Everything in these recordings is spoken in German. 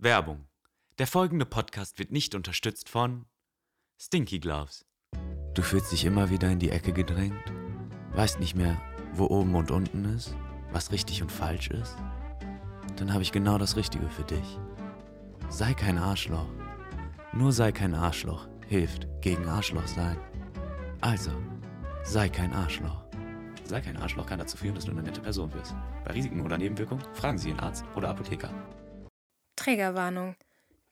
Werbung. Der folgende Podcast wird nicht unterstützt von Stinky Gloves. Du fühlst dich immer wieder in die Ecke gedrängt, weißt nicht mehr, wo oben und unten ist, was richtig und falsch ist? Dann habe ich genau das Richtige für dich. Sei kein Arschloch. Nur sei kein Arschloch hilft gegen Arschloch sein. Also, sei kein Arschloch. Sei kein Arschloch kann dazu führen, dass du eine nette Person wirst. Bei Risiken oder Nebenwirkungen fragen Sie Ihren Arzt oder Apotheker. Trägerwarnung.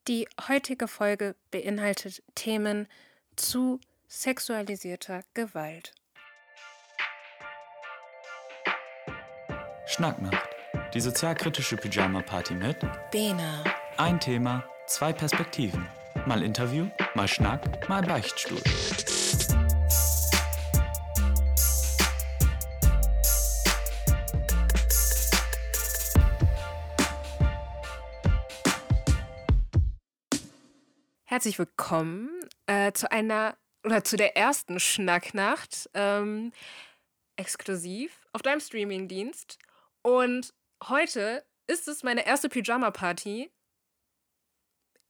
Die heutige Folge beinhaltet Themen zu sexualisierter Gewalt. Schnacknacht. Die sozialkritische Pyjama-Party mit Bena. ein Thema, zwei Perspektiven. Mal Interview, mal Schnack, mal Beichtstuhl. Herzlich willkommen äh, zu einer oder zu der ersten Schnacknacht ähm, exklusiv auf deinem Streamingdienst. Und heute ist es meine erste Pyjama-Party.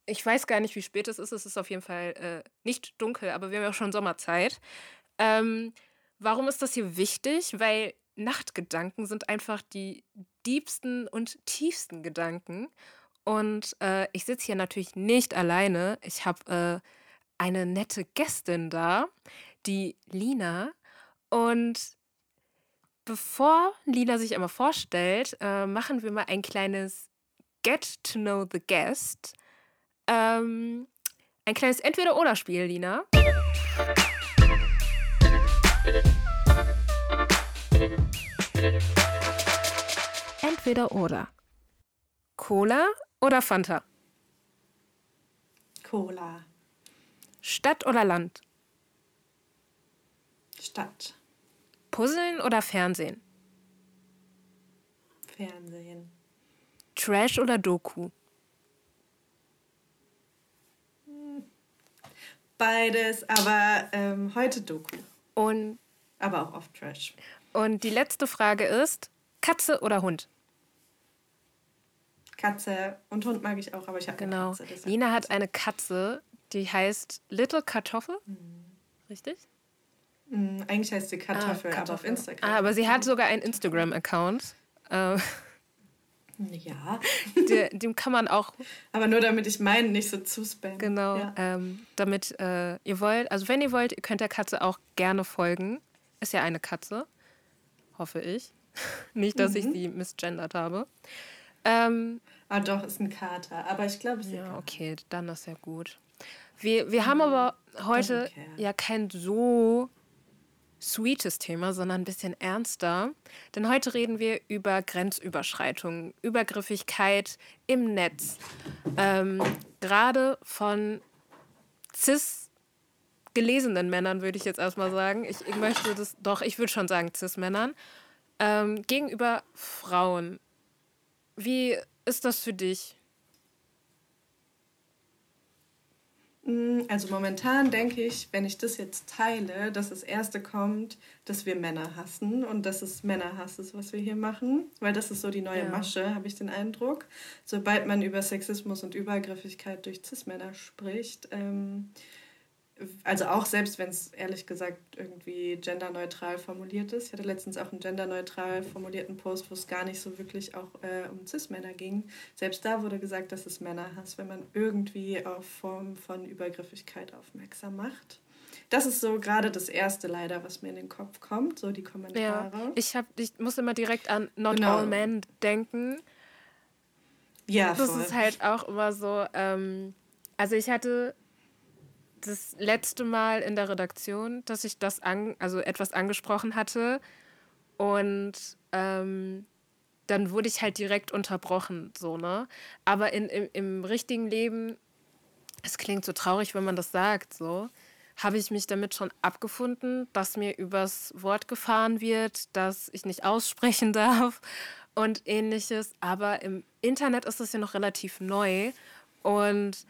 Ich weiß gar nicht, wie spät es ist. Es ist auf jeden Fall äh, nicht dunkel, aber wir haben ja schon Sommerzeit. Ähm, warum ist das hier wichtig? Weil Nachtgedanken sind einfach die diebsten und tiefsten Gedanken. Und äh, ich sitze hier natürlich nicht alleine. Ich habe äh, eine nette Gästin da, die Lina. Und bevor Lina sich einmal vorstellt, äh, machen wir mal ein kleines Get to Know the Guest. Ähm, ein kleines Entweder-Oder-Spiel, Lina. Entweder-Oder. Cola oder Fanta? Cola. Stadt oder Land? Stadt. Puzzeln oder Fernsehen? Fernsehen. Trash oder Doku? Beides, aber ähm, heute Doku. Und, Aber auch oft Trash. und die letzte Frage ist: Katze oder Hund? Katze und Hund mag ich auch, aber ich habe Genau. Katze. deshalb- Lina hat eine Katze, die heißt Little Kartoffel. Richtig? Mm, Eigentlich heißt sie Kartoffel, aber auf Kartoffel. Instagram. Ah, aber sie hat sogar einen Instagram-Account. Äh, Ja, der, dem kann man auch aber nur damit ich meinen nicht so zuspammen. Genau, Ja. ähm, damit äh, ihr wollt, also wenn ihr wollt, ihr könnt der Katze auch gerne folgen. Ist ja eine Katze, hoffe ich. Nicht, dass ich Mhm. sie misgendert habe. Ähm, Ah, doch, ist ein Kater. Aber ich glaube, es ist ja, egal. okay, dann ist ja gut. Wir, wir haben aber heute ja kein so sweetes Thema, sondern ein bisschen ernster. Denn heute reden wir über Grenzüberschreitungen, Übergriffigkeit im Netz. Ähm, Gerade von cis gelesenen Männern, würde ich jetzt erstmal sagen. Ich, ich möchte das, doch, ich würde schon sagen cis-Männern. Ähm, gegenüber Frauen. Wie ist das für dich? Mm, Also momentan denke ich, wenn ich das jetzt teile, dass das erste kommt, dass wir Männer hassen und dass es Männerhass ist, was wir hier machen, weil das ist so die neue Ja. Masche, habe ich den Eindruck. Sobald man über Sexismus und Übergriffigkeit durch Cis-Männer spricht, ähm, also auch selbst wenn es ehrlich gesagt irgendwie genderneutral formuliert ist. Ich hatte letztens auch einen genderneutral formulierten Post, wo es gar nicht so wirklich auch äh, um Cis-Männer ging. Selbst da wurde gesagt, dass es Männerhass, wenn man irgendwie auf Formen von Übergriffigkeit aufmerksam macht. Das ist so gerade das erste leider, was mir in den Kopf kommt, so die Ja, Kommentare. ich, hab, ich muss immer direkt an Not Genau. All Men denken. Ja, Das voll. ist halt auch immer so. Ähm, also ich hatte das letzte Mal in der Redaktion, dass ich das an, also etwas angesprochen hatte und ähm, dann wurde ich halt direkt unterbrochen, so ne. Aber in, im, im richtigen Leben, es klingt so traurig, wenn man das sagt, so habe ich mich damit schon abgefunden, dass mir übers Wort gefahren wird, dass ich nicht aussprechen darf und ähnliches. Aber im Internet ist es ja noch relativ neu und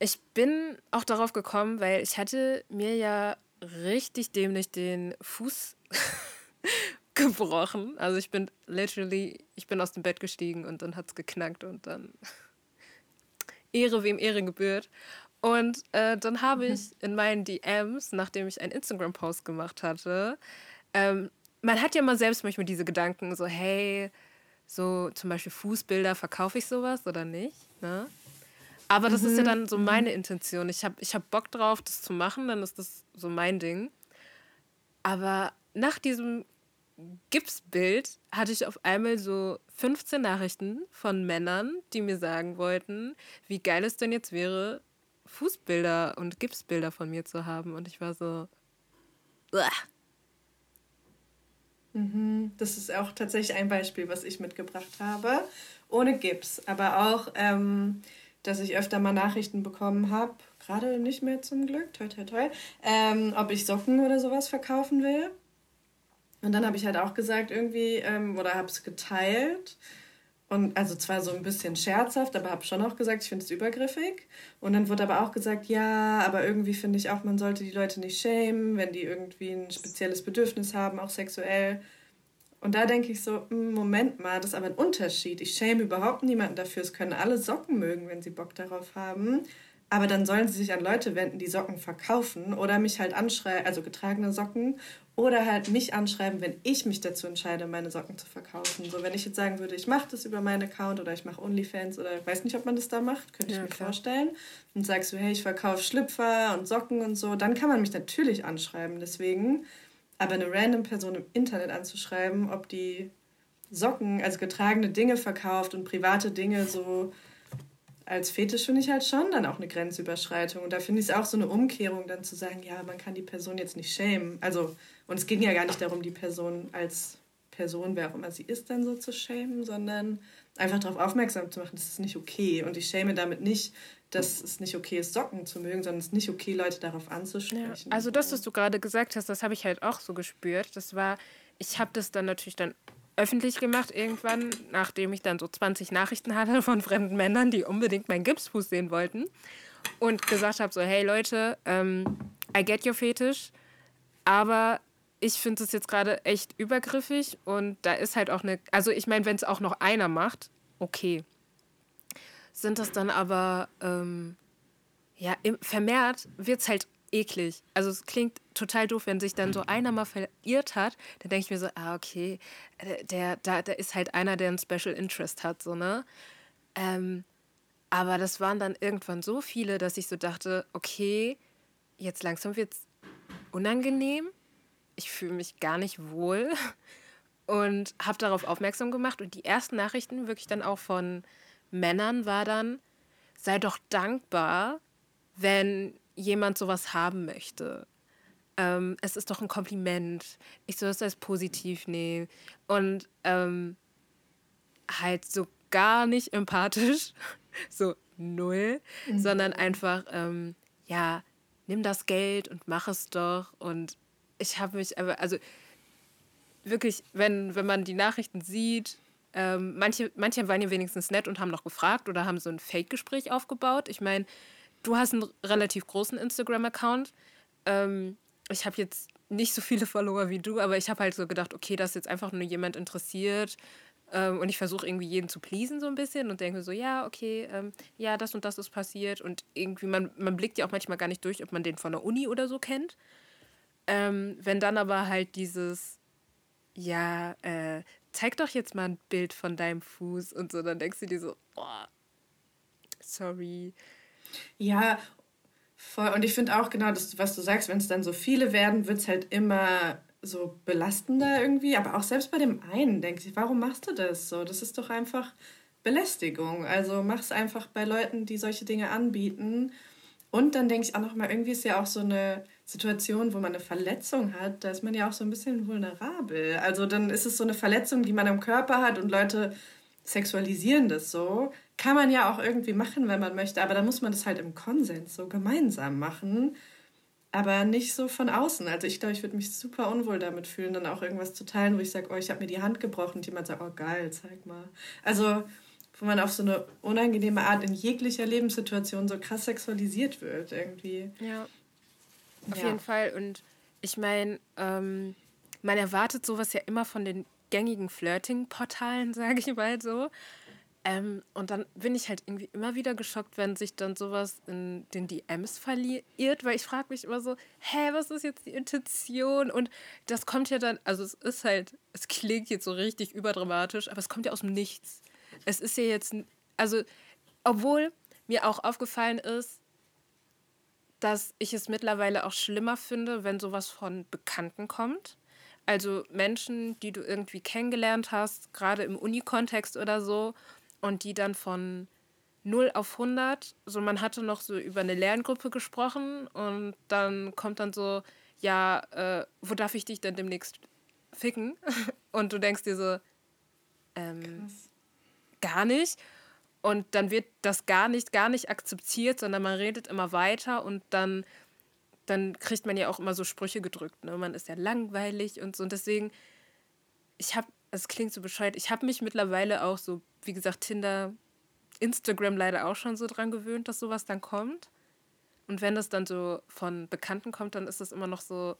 ich bin auch darauf gekommen, weil ich hatte mir ja richtig dämlich den Fuß gebrochen. Also ich bin literally, ich bin aus dem Bett gestiegen und dann hat es geknackt und dann Ehre, wem Ehre gebührt. Und äh, dann habe mhm. ich in meinen DMs, nachdem ich einen Instagram-Post gemacht hatte, ähm, man hat ja mal selbst manchmal diese Gedanken, so, hey, so zum Beispiel Fußbilder, verkaufe ich sowas oder nicht? Ne? Aber das mhm. ist ja mhm. dann so meine Intention. Ich habe ich hab Bock drauf, das zu machen, dann ist das so mein Ding. Aber nach diesem Gipsbild hatte ich auf einmal so 15 Nachrichten von Männern, die mir sagen wollten, wie geil es denn jetzt wäre, Fußbilder und Gipsbilder von mir zu haben. Und ich war so. Mhm, das ist auch tatsächlich ein Beispiel, was ich mitgebracht habe. Ohne Gips. Aber auch, ähm, dass ich öfter mal Nachrichten bekommen habe, gerade nicht mehr zum Glück, toi toi toi, ähm, ob ich Socken oder sowas verkaufen will. Und dann habe ich halt auch gesagt, irgendwie, ähm, oder habe es geteilt. Und also zwar so ein bisschen scherzhaft, aber habe schon auch gesagt, ich finde es übergriffig. Und dann wurde aber auch gesagt, ja, aber irgendwie finde ich auch, man sollte die Leute nicht schämen, wenn die irgendwie ein spezielles Bedürfnis haben, auch sexuell. Und da denke ich so, hm, Moment mal, das ist aber ein Unterschied. Ich schäme überhaupt niemanden dafür. Es können alle Socken mögen, wenn sie Bock darauf haben. Aber dann sollen sie sich an Leute wenden, die Socken verkaufen oder mich halt anschreiben, also getragene Socken oder halt mich anschreiben, wenn ich mich dazu entscheide, meine Socken zu verkaufen. So, wenn ich jetzt sagen würde, ich mache das über meinen Account oder ich mache OnlyFans oder ich weiß nicht, ob man das da macht, könnte ja, ich mir klar. vorstellen. Und sagst du, hey, ich verkaufe Schlüpfer und Socken und so, dann kann man mich natürlich anschreiben. Deswegen, aber eine random Person im Internet anzuschreiben, ob die Socken, also getragene Dinge verkauft und private Dinge so als Fetisch finde ich halt schon dann auch eine Grenzüberschreitung. Und da finde ich es auch so eine Umkehrung, dann zu sagen, ja, man kann die Person jetzt nicht schämen. Also, und es ging ja gar nicht darum, die Person als Person, wer auch immer sie ist, dann so zu schämen, sondern einfach darauf aufmerksam zu machen, das ist nicht okay. Und ich schäme damit nicht, dass es nicht okay ist, Socken zu mögen, sondern es ist nicht okay, Leute darauf anzusprechen. Ja, also das, was du gerade gesagt hast, das habe ich halt auch so gespürt. Das war, ich habe das dann natürlich dann öffentlich gemacht irgendwann, nachdem ich dann so 20 Nachrichten hatte von fremden Männern, die unbedingt meinen Gipsfuß sehen wollten. Und gesagt habe so, hey Leute, ähm, I get your Fetisch, aber ich finde es jetzt gerade echt übergriffig und da ist halt auch eine, also ich meine, wenn es auch noch einer macht, okay. Sind das dann aber, ähm, ja, vermehrt wird es halt eklig. Also es klingt total doof, wenn sich dann so einer mal verirrt hat, dann denke ich mir so, ah, okay, äh, der, da, da ist halt einer, der ein Special Interest hat, so, ne? Ähm, aber das waren dann irgendwann so viele, dass ich so dachte, okay, jetzt langsam wird es unangenehm. Ich fühle mich gar nicht wohl und habe darauf aufmerksam gemacht. Und die ersten Nachrichten wirklich dann auch von Männern war dann, sei doch dankbar, wenn jemand sowas haben möchte. Ähm, es ist doch ein Kompliment. Ich soll es als positiv nehmen. Und ähm, halt so gar nicht empathisch, so null, mhm. sondern einfach, ähm, ja, nimm das Geld und mach es doch. Und ich habe mich aber, also wirklich, wenn, wenn man die Nachrichten sieht, ähm, manche, manche waren ja wenigstens nett und haben noch gefragt oder haben so ein Fake-Gespräch aufgebaut. Ich meine, du hast einen relativ großen Instagram-Account. Ähm, ich habe jetzt nicht so viele Follower wie du, aber ich habe halt so gedacht, okay, das ist jetzt einfach nur jemand interessiert. Ähm, und ich versuche irgendwie jeden zu pleasen so ein bisschen und denke so, ja, okay, ähm, ja, das und das ist passiert. Und irgendwie, man, man blickt ja auch manchmal gar nicht durch, ob man den von der Uni oder so kennt. Ähm, wenn dann aber halt dieses, ja, äh, zeig doch jetzt mal ein Bild von deinem Fuß und so, dann denkst du dir so, oh, sorry. Ja, voll. Und ich finde auch genau das, was du sagst, wenn es dann so viele werden, wird es halt immer so belastender irgendwie. Aber auch selbst bei dem einen denke ich, warum machst du das so? Das ist doch einfach Belästigung. Also mach es einfach bei Leuten, die solche Dinge anbieten. Und dann denke ich auch nochmal, irgendwie ist ja auch so eine Situation, wo man eine Verletzung hat, da ist man ja auch so ein bisschen vulnerabel. Also dann ist es so eine Verletzung, die man am Körper hat und Leute sexualisieren das so. Kann man ja auch irgendwie machen, wenn man möchte, aber da muss man das halt im Konsens so gemeinsam machen, aber nicht so von außen. Also ich glaube, ich würde mich super unwohl damit fühlen, dann auch irgendwas zu teilen, wo ich sage, oh, ich habe mir die Hand gebrochen und jemand sagt, oh geil, zeig mal. Also wo man auf so eine unangenehme Art in jeglicher Lebenssituation so krass sexualisiert wird irgendwie. Ja, auf ja. jeden Fall. Und ich meine, ähm, man erwartet sowas ja immer von den gängigen Flirting-Portalen, sage ich mal so. Ähm, und dann bin ich halt irgendwie immer wieder geschockt, wenn sich dann sowas in den DMs verliert, weil ich frage mich immer so, hä, was ist jetzt die Intention? Und das kommt ja dann, also es ist halt, es klingt jetzt so richtig überdramatisch, aber es kommt ja aus dem Nichts. Es ist ja jetzt, also, obwohl mir auch aufgefallen ist, dass ich es mittlerweile auch schlimmer finde, wenn sowas von Bekannten kommt. Also Menschen, die du irgendwie kennengelernt hast, gerade im Uni-Kontext oder so, und die dann von 0 auf 100, so man hatte noch so über eine Lerngruppe gesprochen und dann kommt dann so, ja, äh, wo darf ich dich denn demnächst ficken? Und du denkst dir so, ähm, gar nicht. Und dann wird das gar nicht, gar nicht akzeptiert, sondern man redet immer weiter und dann, dann kriegt man ja auch immer so Sprüche gedrückt. Ne? Man ist ja langweilig und so. Und deswegen, ich habe, es klingt so bescheuert, ich habe mich mittlerweile auch so wie gesagt, Tinder, Instagram leider auch schon so dran gewöhnt, dass sowas dann kommt. Und wenn das dann so von Bekannten kommt, dann ist das immer noch so,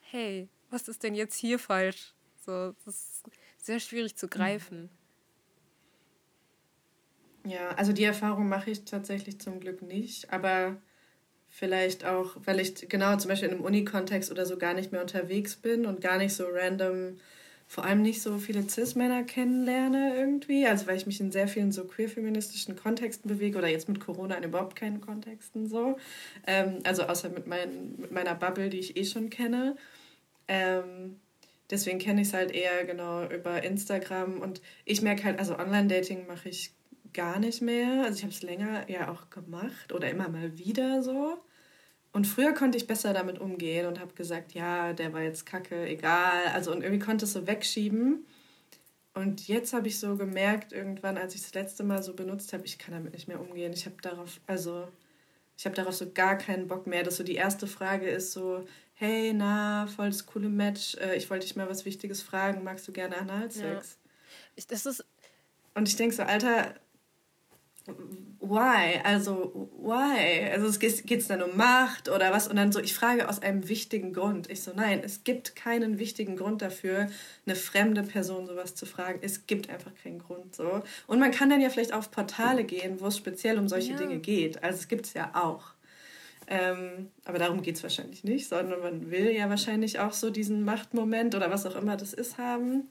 hey, was ist denn jetzt hier falsch? So, das ist sehr schwierig zu greifen. Ja, also die Erfahrung mache ich tatsächlich zum Glück nicht, aber vielleicht auch, weil ich genau zum Beispiel in einem Uni-Kontext oder so gar nicht mehr unterwegs bin und gar nicht so random vor allem nicht so viele Cis-Männer kennenlerne irgendwie. Also weil ich mich in sehr vielen so queer-feministischen Kontexten bewege oder jetzt mit Corona in überhaupt keinen Kontexten so. Ähm, also außer mit, mein, mit meiner Bubble, die ich eh schon kenne. Ähm, deswegen kenne ich es halt eher genau über Instagram und ich merke halt, also Online-Dating mache ich gar nicht mehr. Also ich habe es länger ja auch gemacht oder immer mal wieder so. Und früher konnte ich besser damit umgehen und habe gesagt, ja, der war jetzt kacke, egal. Also und irgendwie konnte es so wegschieben. Und jetzt habe ich so gemerkt, irgendwann, als ich das letzte Mal so benutzt habe, ich kann damit nicht mehr umgehen. Ich habe darauf, also ich habe darauf so gar keinen Bock mehr. Dass so die erste Frage ist so, hey, na, voll das coole Match. Äh, ich wollte dich mal was Wichtiges fragen. Magst du gerne Analsex? Ja. Ich, das ist und ich denke so, Alter, why? Also, why? Also, es geht es dann um Macht oder was? Und dann so, ich frage aus einem wichtigen Grund. Ich so, nein, es gibt keinen wichtigen Grund dafür, eine fremde Person sowas zu fragen. Es gibt einfach keinen Grund so. Und man kann dann ja vielleicht auf Portale gehen, wo es speziell um solche ja. Dinge geht. Also, es gibt es ja auch. Ähm, aber darum geht es wahrscheinlich nicht, sondern man will ja wahrscheinlich auch so diesen Machtmoment oder was auch immer das ist haben.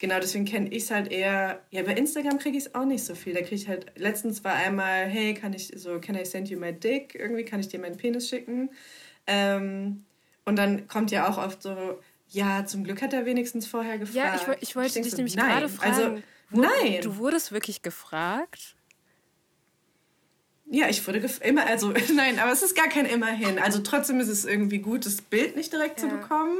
Genau, deswegen kenne ich es halt eher. Ja, bei Instagram kriege ich es auch nicht so viel. Da kriege ich halt. Letztens war einmal, hey, kann ich so, can I send you my dick? Irgendwie kann ich dir meinen Penis schicken. Ähm, und dann kommt ja auch oft so, ja, zum Glück hat er wenigstens vorher gefragt. Ja, ich, ich wollte ich dich so, nämlich nein. gerade fragen. Also, nein. Du wurdest wirklich gefragt? Ja, ich wurde immer, also nein, aber es ist gar kein Immerhin. Also trotzdem ist es irgendwie gut, das Bild nicht direkt ja. zu bekommen.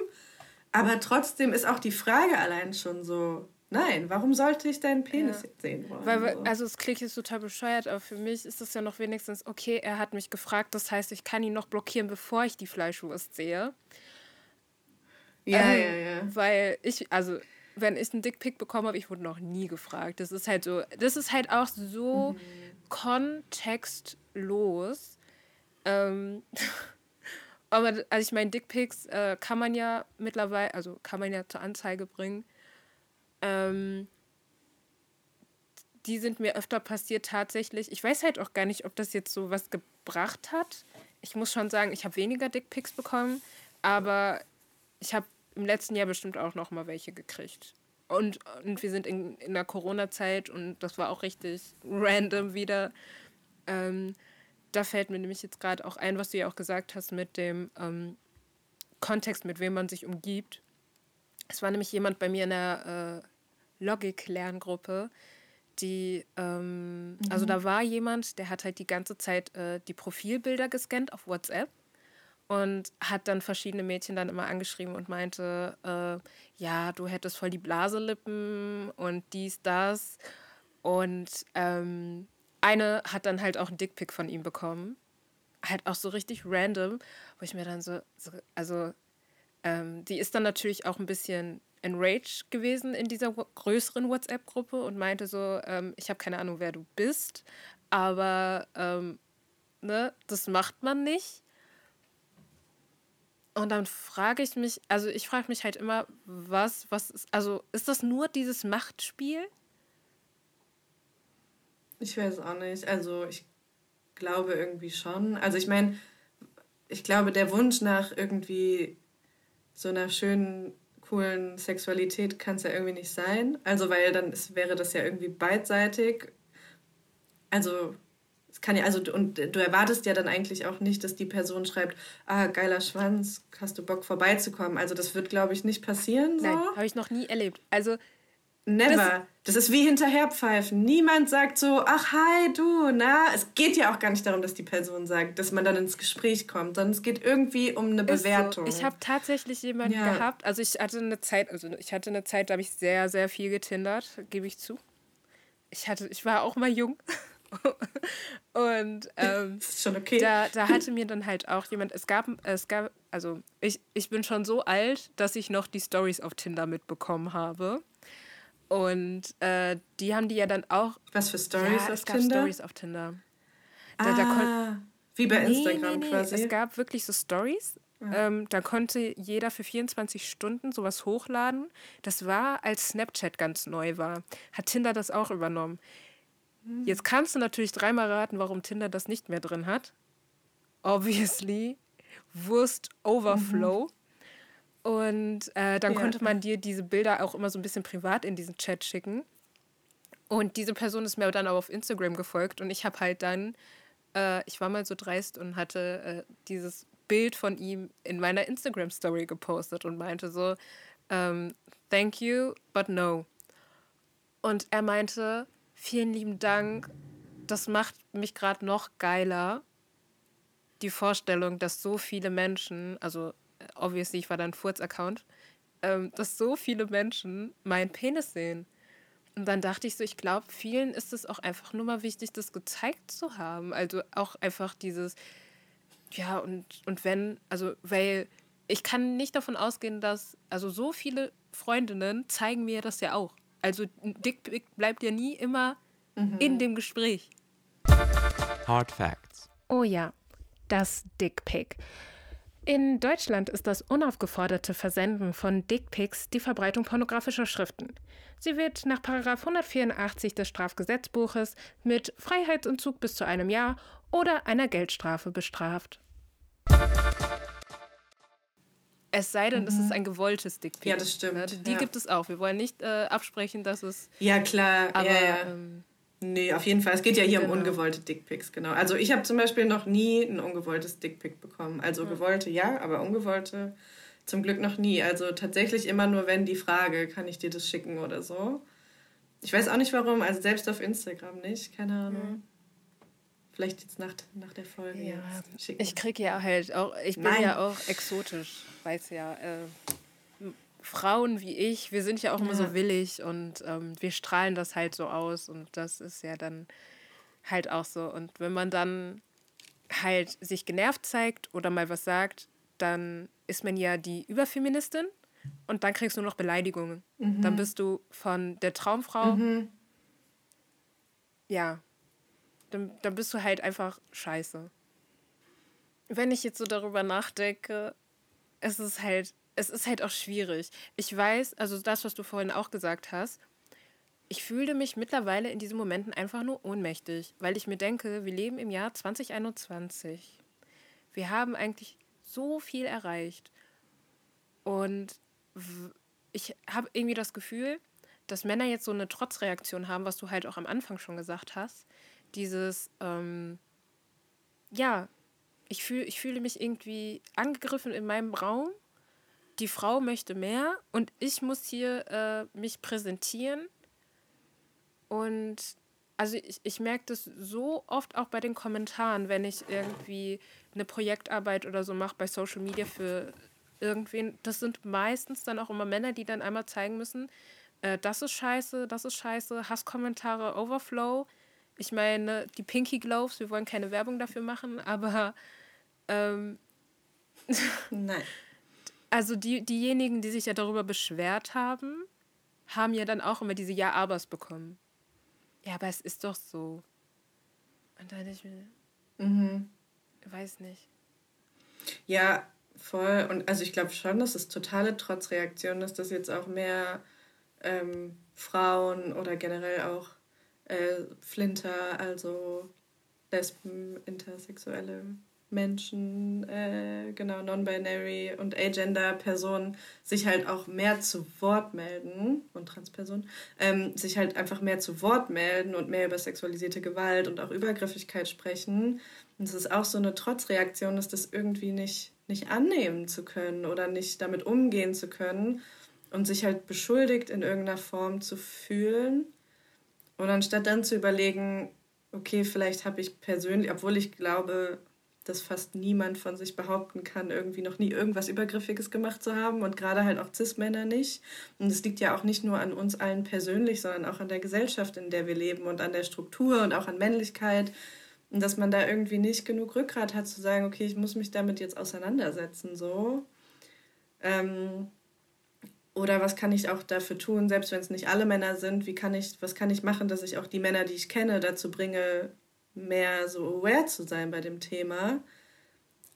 Aber trotzdem ist auch die Frage allein schon so, nein, warum sollte ich deinen Penis ja. sehen wollen? Weil, so. Also es klingt jetzt total bescheuert, aber für mich ist es ja noch wenigstens, okay, er hat mich gefragt, das heißt, ich kann ihn noch blockieren, bevor ich die Fleischwurst sehe. Ja, ähm, ja, ja. Weil ich, also wenn ich einen Dickpick bekommen habe, ich wurde noch nie gefragt. Das ist halt so, das ist halt auch so mhm. kontextlos. Ähm, Aber also ich meine, Dickpics äh, kann man ja mittlerweile, also kann man ja zur Anzeige bringen. Ähm, die sind mir öfter passiert tatsächlich. Ich weiß halt auch gar nicht, ob das jetzt so was gebracht hat. Ich muss schon sagen, ich habe weniger Dickpics bekommen, aber ich habe im letzten Jahr bestimmt auch noch mal welche gekriegt. Und, und wir sind in, in der Corona-Zeit und das war auch richtig random wieder. Ähm, da fällt mir nämlich jetzt gerade auch ein, was du ja auch gesagt hast mit dem ähm, Kontext, mit wem man sich umgibt. Es war nämlich jemand bei mir in der äh, Logik-Lerngruppe, die, ähm, mhm. also da war jemand, der hat halt die ganze Zeit äh, die Profilbilder gescannt auf WhatsApp und hat dann verschiedene Mädchen dann immer angeschrieben und meinte, äh, ja, du hättest voll die Blaselippen und dies, das. Und ähm, eine hat dann halt auch einen Dickpick von ihm bekommen. Halt auch so richtig random, wo ich mir dann so, so also ähm, die ist dann natürlich auch ein bisschen enraged gewesen in dieser größeren WhatsApp-Gruppe und meinte so, ähm, ich habe keine Ahnung, wer du bist, aber ähm, ne, das macht man nicht. Und dann frage ich mich, also ich frage mich halt immer, was, was ist, also ist das nur dieses Machtspiel? Ich weiß auch nicht. Also ich glaube irgendwie schon. Also ich meine, ich glaube, der Wunsch nach irgendwie so einer schönen, coolen Sexualität kann es ja irgendwie nicht sein. Also weil dann ist, wäre das ja irgendwie beidseitig. Also es kann ja, also und du erwartest ja dann eigentlich auch nicht, dass die Person schreibt, ah, geiler Schwanz, hast du Bock vorbeizukommen. Also das wird, glaube ich, nicht passieren. So. Nein, habe ich noch nie erlebt. Also Never. Das, das ist wie hinterherpfeifen. Niemand sagt so, ach hi du, na. Es geht ja auch gar nicht darum, dass die Person sagt, dass man dann ins Gespräch kommt, sondern es geht irgendwie um eine Bewertung. So. Ich habe tatsächlich jemanden ja. gehabt, also ich hatte eine Zeit, also ich hatte eine Zeit, da habe ich sehr, sehr viel getindert, gebe ich zu. Ich hatte, ich war auch mal jung. und ähm, das ist schon okay. Da, da hatte mir dann halt auch jemand, es gab, es gab, also ich, ich bin schon so alt, dass ich noch die Stories auf Tinder mitbekommen habe. Und äh, die haben die ja dann auch. Was für Stories ja, auf Tinder? Stories auf Tinder. Da, ah, wie bei nee, Instagram nee, nee. quasi. Es gab wirklich so Stories. Ja. Ähm, da konnte jeder für 24 Stunden sowas hochladen. Das war, als Snapchat ganz neu war. Hat Tinder das auch übernommen. Hm. Jetzt kannst du natürlich dreimal raten, warum Tinder das nicht mehr drin hat. Obviously. Wurst Overflow. Mhm. Und äh, dann ja. konnte man dir diese Bilder auch immer so ein bisschen privat in diesen Chat schicken. Und diese Person ist mir dann auch auf Instagram gefolgt und ich habe halt dann, äh, ich war mal so dreist und hatte äh, dieses Bild von ihm in meiner Instagram-Story gepostet und meinte so, um, ähm, thank you, but no. Und er meinte, vielen lieben Dank, das macht mich gerade noch geiler, die Vorstellung, dass so viele Menschen, also obviously, ich war dann Furz-Account, ähm, dass so viele Menschen meinen Penis sehen. Und dann dachte ich so, ich glaube, vielen ist es auch einfach nur mal wichtig, das gezeigt zu haben. Also auch einfach dieses, ja, und, und wenn, also, weil ich kann nicht davon ausgehen, dass, also so viele Freundinnen zeigen mir das ja auch. Also Dickpick bleibt ja nie immer mhm. in dem Gespräch. Hard Facts. Oh ja, das Dickpick. In Deutschland ist das unaufgeforderte Versenden von Dickpics die Verbreitung pornografischer Schriften. Sie wird nach 184 des Strafgesetzbuches mit Freiheitsentzug bis zu einem Jahr oder einer Geldstrafe bestraft. Es sei denn, mhm. es ist ein gewolltes Dickpic. Ja, das stimmt. Ne? Die ja. gibt es auch. Wir wollen nicht äh, absprechen, dass es. Ja, klar. Aber, ja, ja. Ähm, Nee, auf jeden Fall. Es geht ja hier genau. um ungewollte Dickpics, genau. Also ich habe zum Beispiel noch nie ein ungewolltes Dickpic bekommen. Also ja. gewollte ja, aber ungewollte zum Glück noch nie. Also tatsächlich immer nur, wenn die Frage, kann ich dir das schicken oder so. Ich weiß auch nicht warum, also selbst auf Instagram nicht, keine Ahnung. Mhm. Vielleicht jetzt nach, nach der Folge. Ja, ich kriege ja halt auch, ich bin Nein. ja auch exotisch, weiß ja. Äh, Frauen wie ich, wir sind ja auch immer so willig und ähm, wir strahlen das halt so aus und das ist ja dann halt auch so. Und wenn man dann halt sich genervt zeigt oder mal was sagt, dann ist man ja die Überfeministin und dann kriegst du noch Beleidigungen. Mhm. Dann bist du von der Traumfrau. Mhm. Ja. Dann, dann bist du halt einfach scheiße. Wenn ich jetzt so darüber nachdenke, es ist halt es ist halt auch schwierig. Ich weiß, also das, was du vorhin auch gesagt hast, ich fühle mich mittlerweile in diesen Momenten einfach nur ohnmächtig, weil ich mir denke, wir leben im Jahr 2021. Wir haben eigentlich so viel erreicht. Und ich habe irgendwie das Gefühl, dass Männer jetzt so eine Trotzreaktion haben, was du halt auch am Anfang schon gesagt hast. Dieses, ähm, ja, ich, fühl, ich fühle mich irgendwie angegriffen in meinem Raum die Frau möchte mehr und ich muss hier äh, mich präsentieren. Und also ich, ich merke das so oft auch bei den Kommentaren, wenn ich irgendwie eine Projektarbeit oder so mache bei Social Media für irgendwen. Das sind meistens dann auch immer Männer, die dann einmal zeigen müssen, äh, das ist scheiße, das ist scheiße, Hasskommentare, Overflow. Ich meine, die Pinky Gloves, wir wollen keine Werbung dafür machen, aber ähm, Nein. Also die, diejenigen, die sich ja darüber beschwert haben, haben ja dann auch immer diese Ja-Abers bekommen. Ja, aber es ist doch so. Und dann ich mir, mhm. weiß nicht. Ja, voll. Und also ich glaube schon, dass es totale Trotzreaktion ist, dass jetzt auch mehr ähm, Frauen oder generell auch äh, Flinter, also Lesben, intersexuelle Menschen, äh, genau, non-binary und agender-Personen sich halt auch mehr zu Wort melden und Transpersonen, ähm, sich halt einfach mehr zu Wort melden und mehr über sexualisierte Gewalt und auch Übergriffigkeit sprechen. Und es ist auch so eine Trotzreaktion, dass das irgendwie nicht, nicht annehmen zu können oder nicht damit umgehen zu können und sich halt beschuldigt in irgendeiner Form zu fühlen. Und anstatt dann zu überlegen, okay, vielleicht habe ich persönlich, obwohl ich glaube, dass fast niemand von sich behaupten kann, irgendwie noch nie irgendwas Übergriffiges gemacht zu haben und gerade halt auch Cis-Männer nicht. Und es liegt ja auch nicht nur an uns allen persönlich, sondern auch an der Gesellschaft, in der wir leben und an der Struktur und auch an Männlichkeit. Und dass man da irgendwie nicht genug Rückgrat hat zu sagen, okay, ich muss mich damit jetzt auseinandersetzen, so. Ähm, oder was kann ich auch dafür tun, selbst wenn es nicht alle Männer sind, wie kann ich, was kann ich machen, dass ich auch die Männer, die ich kenne, dazu bringe, mehr so aware zu sein bei dem Thema.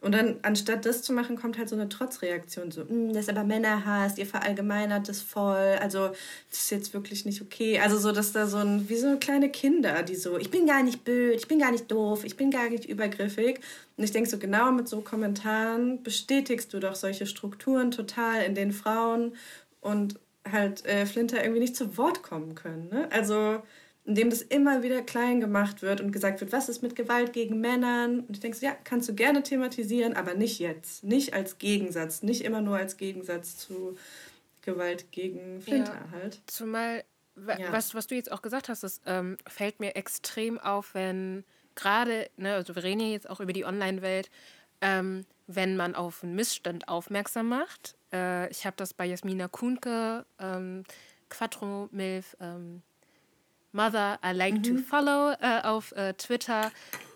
Und dann, anstatt das zu machen, kommt halt so eine Trotzreaktion. So, hm, das ist aber Männerhass, ihr verallgemeinert das voll. Also, das ist jetzt wirklich nicht okay. Also, so, dass da so ein, wie so kleine Kinder, die so, ich bin gar nicht blöd, ich bin gar nicht doof, ich bin gar nicht übergriffig. Und ich denke so, genau mit so Kommentaren bestätigst du doch solche Strukturen total, in denen Frauen und halt äh, Flinter irgendwie nicht zu Wort kommen können. Ne? Also, in dem das immer wieder klein gemacht wird und gesagt wird, was ist mit Gewalt gegen Männern? Und ich denke, ja, kannst du gerne thematisieren, aber nicht jetzt. Nicht als Gegensatz, nicht immer nur als Gegensatz zu Gewalt gegen Flinter ja, halt. Zumal, ja. was, was du jetzt auch gesagt hast, das ähm, fällt mir extrem auf, wenn gerade, ne, also wir reden ja jetzt auch über die Online-Welt, ähm, wenn man auf einen Missstand aufmerksam macht. Äh, ich habe das bei Jasmina Kuhnke, ähm, Quattro Milf, ähm, Mother I Like mhm. to Follow äh, auf äh, Twitter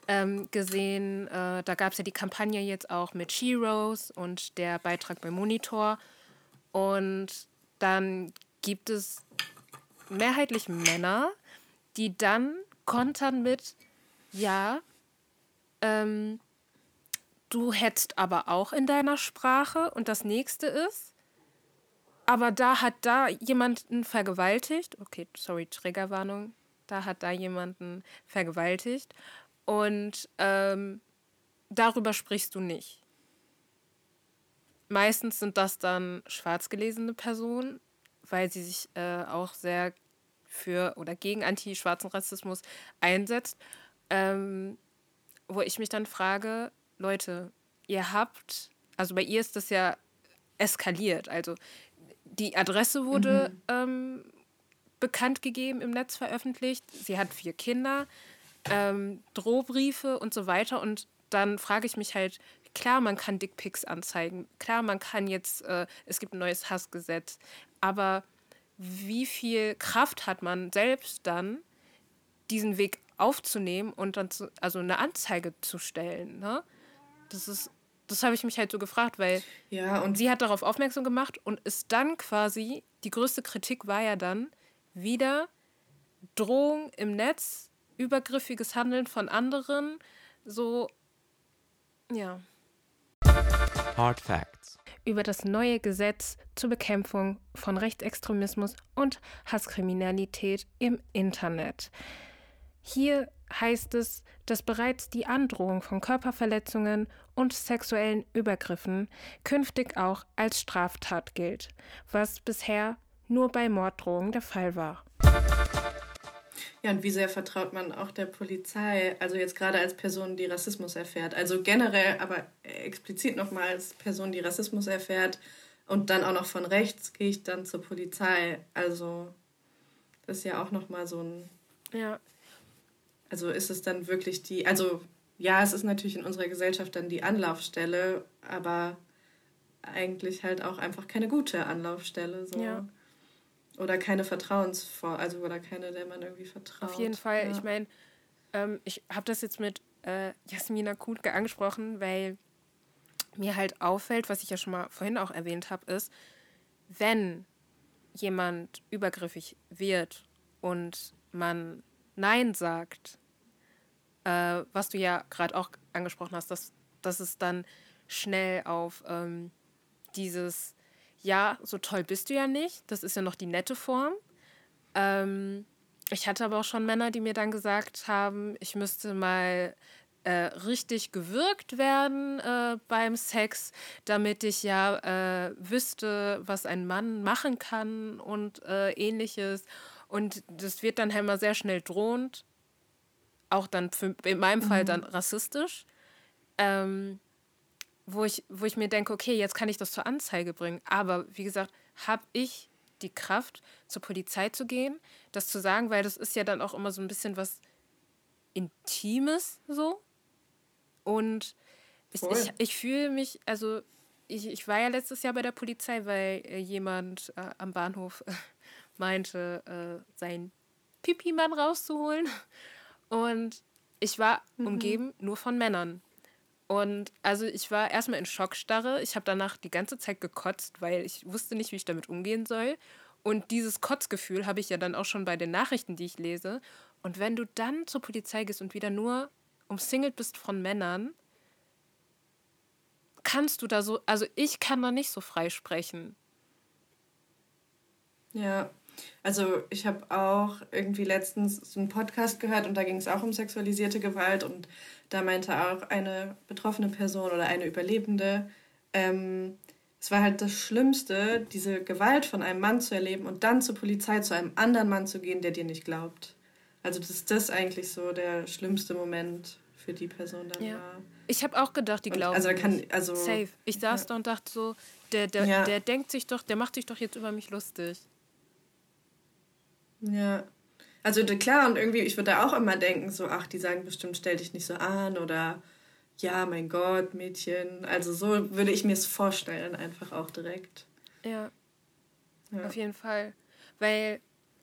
ähm, gesehen. Äh, da gab es ja die Kampagne jetzt auch mit Sheroes und der Beitrag beim Monitor. Und dann gibt es mehrheitlich Männer, die dann kontern mit, ja, ähm, du hättest aber auch in deiner Sprache. Und das nächste ist, aber da hat da jemanden vergewaltigt. Okay, sorry, Triggerwarnung. Da hat da jemanden vergewaltigt. Und ähm, darüber sprichst du nicht. Meistens sind das dann schwarz gelesene Personen, weil sie sich äh, auch sehr für oder gegen anti-schwarzen Rassismus einsetzt. Ähm, wo ich mich dann frage, Leute, ihr habt, also bei ihr ist das ja eskaliert. Also die Adresse wurde mhm. ähm, bekannt gegeben, im Netz veröffentlicht. Sie hat vier Kinder, ähm, Drohbriefe und so weiter. Und dann frage ich mich halt, klar, man kann Dickpics anzeigen. Klar, man kann jetzt, äh, es gibt ein neues Hassgesetz. Aber wie viel Kraft hat man selbst dann, diesen Weg aufzunehmen und dann zu, also eine Anzeige zu stellen? Ne? Das ist das habe ich mich halt so gefragt, weil ja, und sie hat darauf aufmerksam gemacht und ist dann quasi, die größte Kritik war ja dann wieder Drohung im Netz, übergriffiges Handeln von anderen, so, ja. Hard Facts. Über das neue Gesetz zur Bekämpfung von Rechtsextremismus und Hasskriminalität im Internet. Hier heißt es, dass bereits die Androhung von Körperverletzungen und sexuellen Übergriffen künftig auch als Straftat gilt, was bisher nur bei Morddrohungen der Fall war. Ja, und wie sehr vertraut man auch der Polizei, also jetzt gerade als Person, die Rassismus erfährt, also generell, aber explizit nochmal als Person, die Rassismus erfährt und dann auch noch von rechts gehe ich dann zur Polizei. Also das ist ja auch nochmal so ein... Ja. Also ist es dann wirklich die, also ja, es ist natürlich in unserer Gesellschaft dann die Anlaufstelle, aber eigentlich halt auch einfach keine gute Anlaufstelle. So. Ja. Oder keine Vertrauensvor, also oder keine, der man irgendwie vertraut. Auf jeden Fall. Ja. Ich meine, ähm, ich habe das jetzt mit äh, Jasmina Kutke angesprochen, weil mir halt auffällt, was ich ja schon mal vorhin auch erwähnt habe, ist, wenn jemand übergriffig wird und man Nein sagt, äh, was du ja gerade auch angesprochen hast, dass, dass es dann schnell auf ähm, dieses, ja, so toll bist du ja nicht, das ist ja noch die nette Form, ähm, ich hatte aber auch schon Männer, die mir dann gesagt haben, ich müsste mal äh, richtig gewürgt werden äh, beim Sex, damit ich ja äh, wüsste, was ein Mann machen kann und äh, ähnliches. Und das wird dann halt immer sehr schnell drohend, auch dann für, in meinem Fall dann mhm. rassistisch. Ähm, wo ich, wo ich mir denke, okay, jetzt kann ich das zur Anzeige bringen. Aber wie gesagt, habe ich die Kraft, zur Polizei zu gehen, das zu sagen, weil das ist ja dann auch immer so ein bisschen was Intimes so. Und ich, ich, ich fühle mich, also ich, ich war ja letztes Jahr bei der Polizei, weil äh, jemand äh, am Bahnhof meinte, äh, seinen Pipi-Mann rauszuholen. Und ich war mhm. umgeben nur von Männern. Und also ich war erstmal in Schockstarre. Ich habe danach die ganze Zeit gekotzt, weil ich wusste nicht, wie ich damit umgehen soll. Und dieses Kotzgefühl habe ich ja dann auch schon bei den Nachrichten, die ich lese. Und wenn du dann zur Polizei gehst und wieder nur umsingelt bist von Männern, kannst du da so, also ich kann da nicht so frei sprechen. Ja, also ich habe auch irgendwie letztens so einen Podcast gehört und da ging es auch um sexualisierte Gewalt und da meinte auch eine betroffene Person oder eine Überlebende, ähm, es war halt das Schlimmste, diese Gewalt von einem Mann zu erleben und dann zur Polizei zu einem anderen Mann zu gehen, der dir nicht glaubt. Also das ist das eigentlich so der schlimmste Moment für die Person dann ja. war. Ich habe auch gedacht, die glauben also kann, also, Safe. Ich saß ja. da und dachte so, der, der, ja. der denkt sich doch, der macht sich doch jetzt über mich lustig. Ja. Also klar, und irgendwie, ich würde da auch immer denken, so, ach, die sagen bestimmt, stell dich nicht so an oder ja, mein Gott, Mädchen. Also so würde ich mir es vorstellen, einfach auch direkt. Ja. ja. Auf jeden Fall. Weil,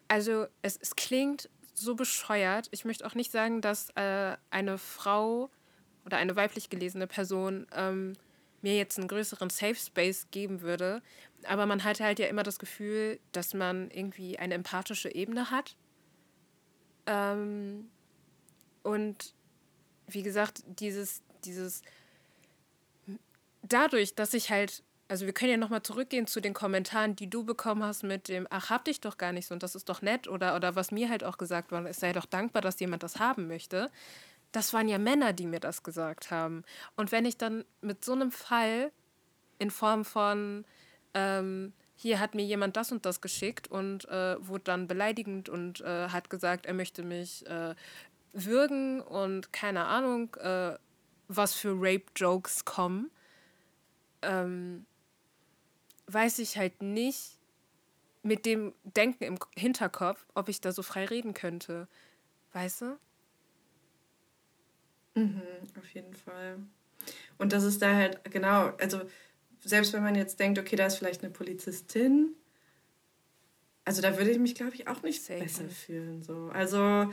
also es, es klingt so bescheuert. Ich möchte auch nicht sagen, dass äh, eine Frau oder eine weiblich gelesene Person ähm, mir jetzt einen größeren Safe Space geben würde. Aber man hat halt ja immer das Gefühl, dass man irgendwie eine empathische Ebene hat ähm, und wie gesagt, dieses, dieses, dadurch, dass ich halt, also wir können ja nochmal zurückgehen zu den Kommentaren, die du bekommen hast mit dem, ach, hab dich doch gar nicht so und das ist doch nett oder, oder was mir halt auch gesagt wurde, es sei doch dankbar, dass jemand das haben möchte. Das waren ja Männer, die mir das gesagt haben. Und wenn ich dann mit so einem Fall in Form von, ähm, hier hat mir jemand das und das geschickt und äh, wurde dann beleidigend und äh, hat gesagt, er möchte mich äh, würgen und keine Ahnung, äh, was für Rape-Jokes kommen, ähm, weiß ich halt nicht mit dem Denken im Hinterkopf, ob ich da so frei reden könnte. Weißt du? Mhm, auf jeden Fall. Und das ist da halt, genau, also selbst wenn man jetzt denkt, okay, da ist vielleicht eine Polizistin, also da würde ich mich, glaube ich, auch nicht Safe. besser fühlen. So. Also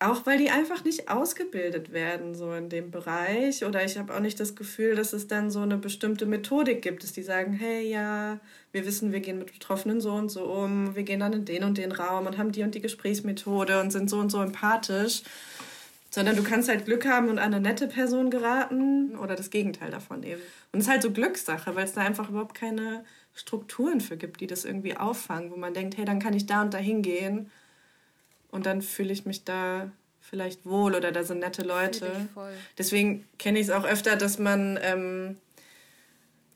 auch weil die einfach nicht ausgebildet werden, so in dem Bereich. Oder ich habe auch nicht das Gefühl, dass es dann so eine bestimmte Methodik gibt, dass die sagen, hey, ja, wir wissen, wir gehen mit Betroffenen so und so um, wir gehen dann in den und den Raum und haben die und die Gesprächsmethode und sind so und so empathisch. Sondern du kannst halt Glück haben und an eine nette Person geraten oder das Gegenteil davon eben. Und es ist halt so Glückssache, weil es da einfach überhaupt keine Strukturen für gibt, die das irgendwie auffangen, wo man denkt, hey, dann kann ich da und da hingehen und dann fühle ich mich da vielleicht wohl oder da sind nette Leute. Deswegen kenne ich es auch öfter, dass man, ähm,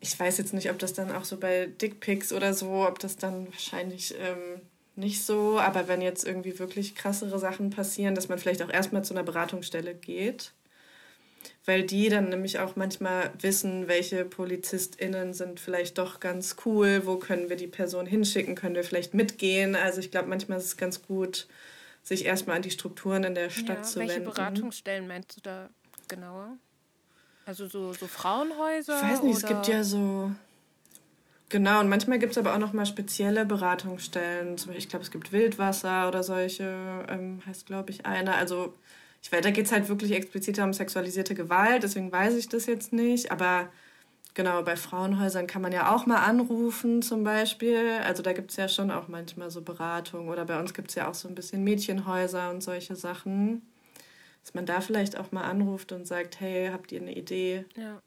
ich weiß jetzt nicht, ob das dann auch so bei Dickpics oder so, ob das dann wahrscheinlich ähm, nicht so, aber wenn jetzt irgendwie wirklich krassere Sachen passieren, dass man vielleicht auch erstmal zu einer Beratungsstelle geht weil die dann nämlich auch manchmal wissen, welche PolizistInnen sind vielleicht doch ganz cool, wo können wir die Person hinschicken, können wir vielleicht mitgehen. Also ich glaube, manchmal ist es ganz gut, sich erstmal an die Strukturen in der Stadt ja, zu welche wenden. Welche Beratungsstellen meinst du da genauer? Also so, so Frauenhäuser? Ich weiß nicht, oder? es gibt ja so. Genau, und manchmal gibt es aber auch noch mal spezielle Beratungsstellen. Ich glaube, es gibt Wildwasser oder solche, ähm, heißt, glaube ich, eine. Also ich weiß, da geht es halt wirklich explizit um sexualisierte Gewalt, deswegen weiß ich das jetzt nicht. Aber genau, bei Frauenhäusern kann man ja auch mal anrufen zum Beispiel. Also da gibt es ja schon auch manchmal so Beratungen. Oder bei uns gibt es ja auch so ein bisschen Mädchenhäuser und solche Sachen. Dass man da vielleicht auch mal anruft und sagt, hey, habt ihr eine Idee? Ja.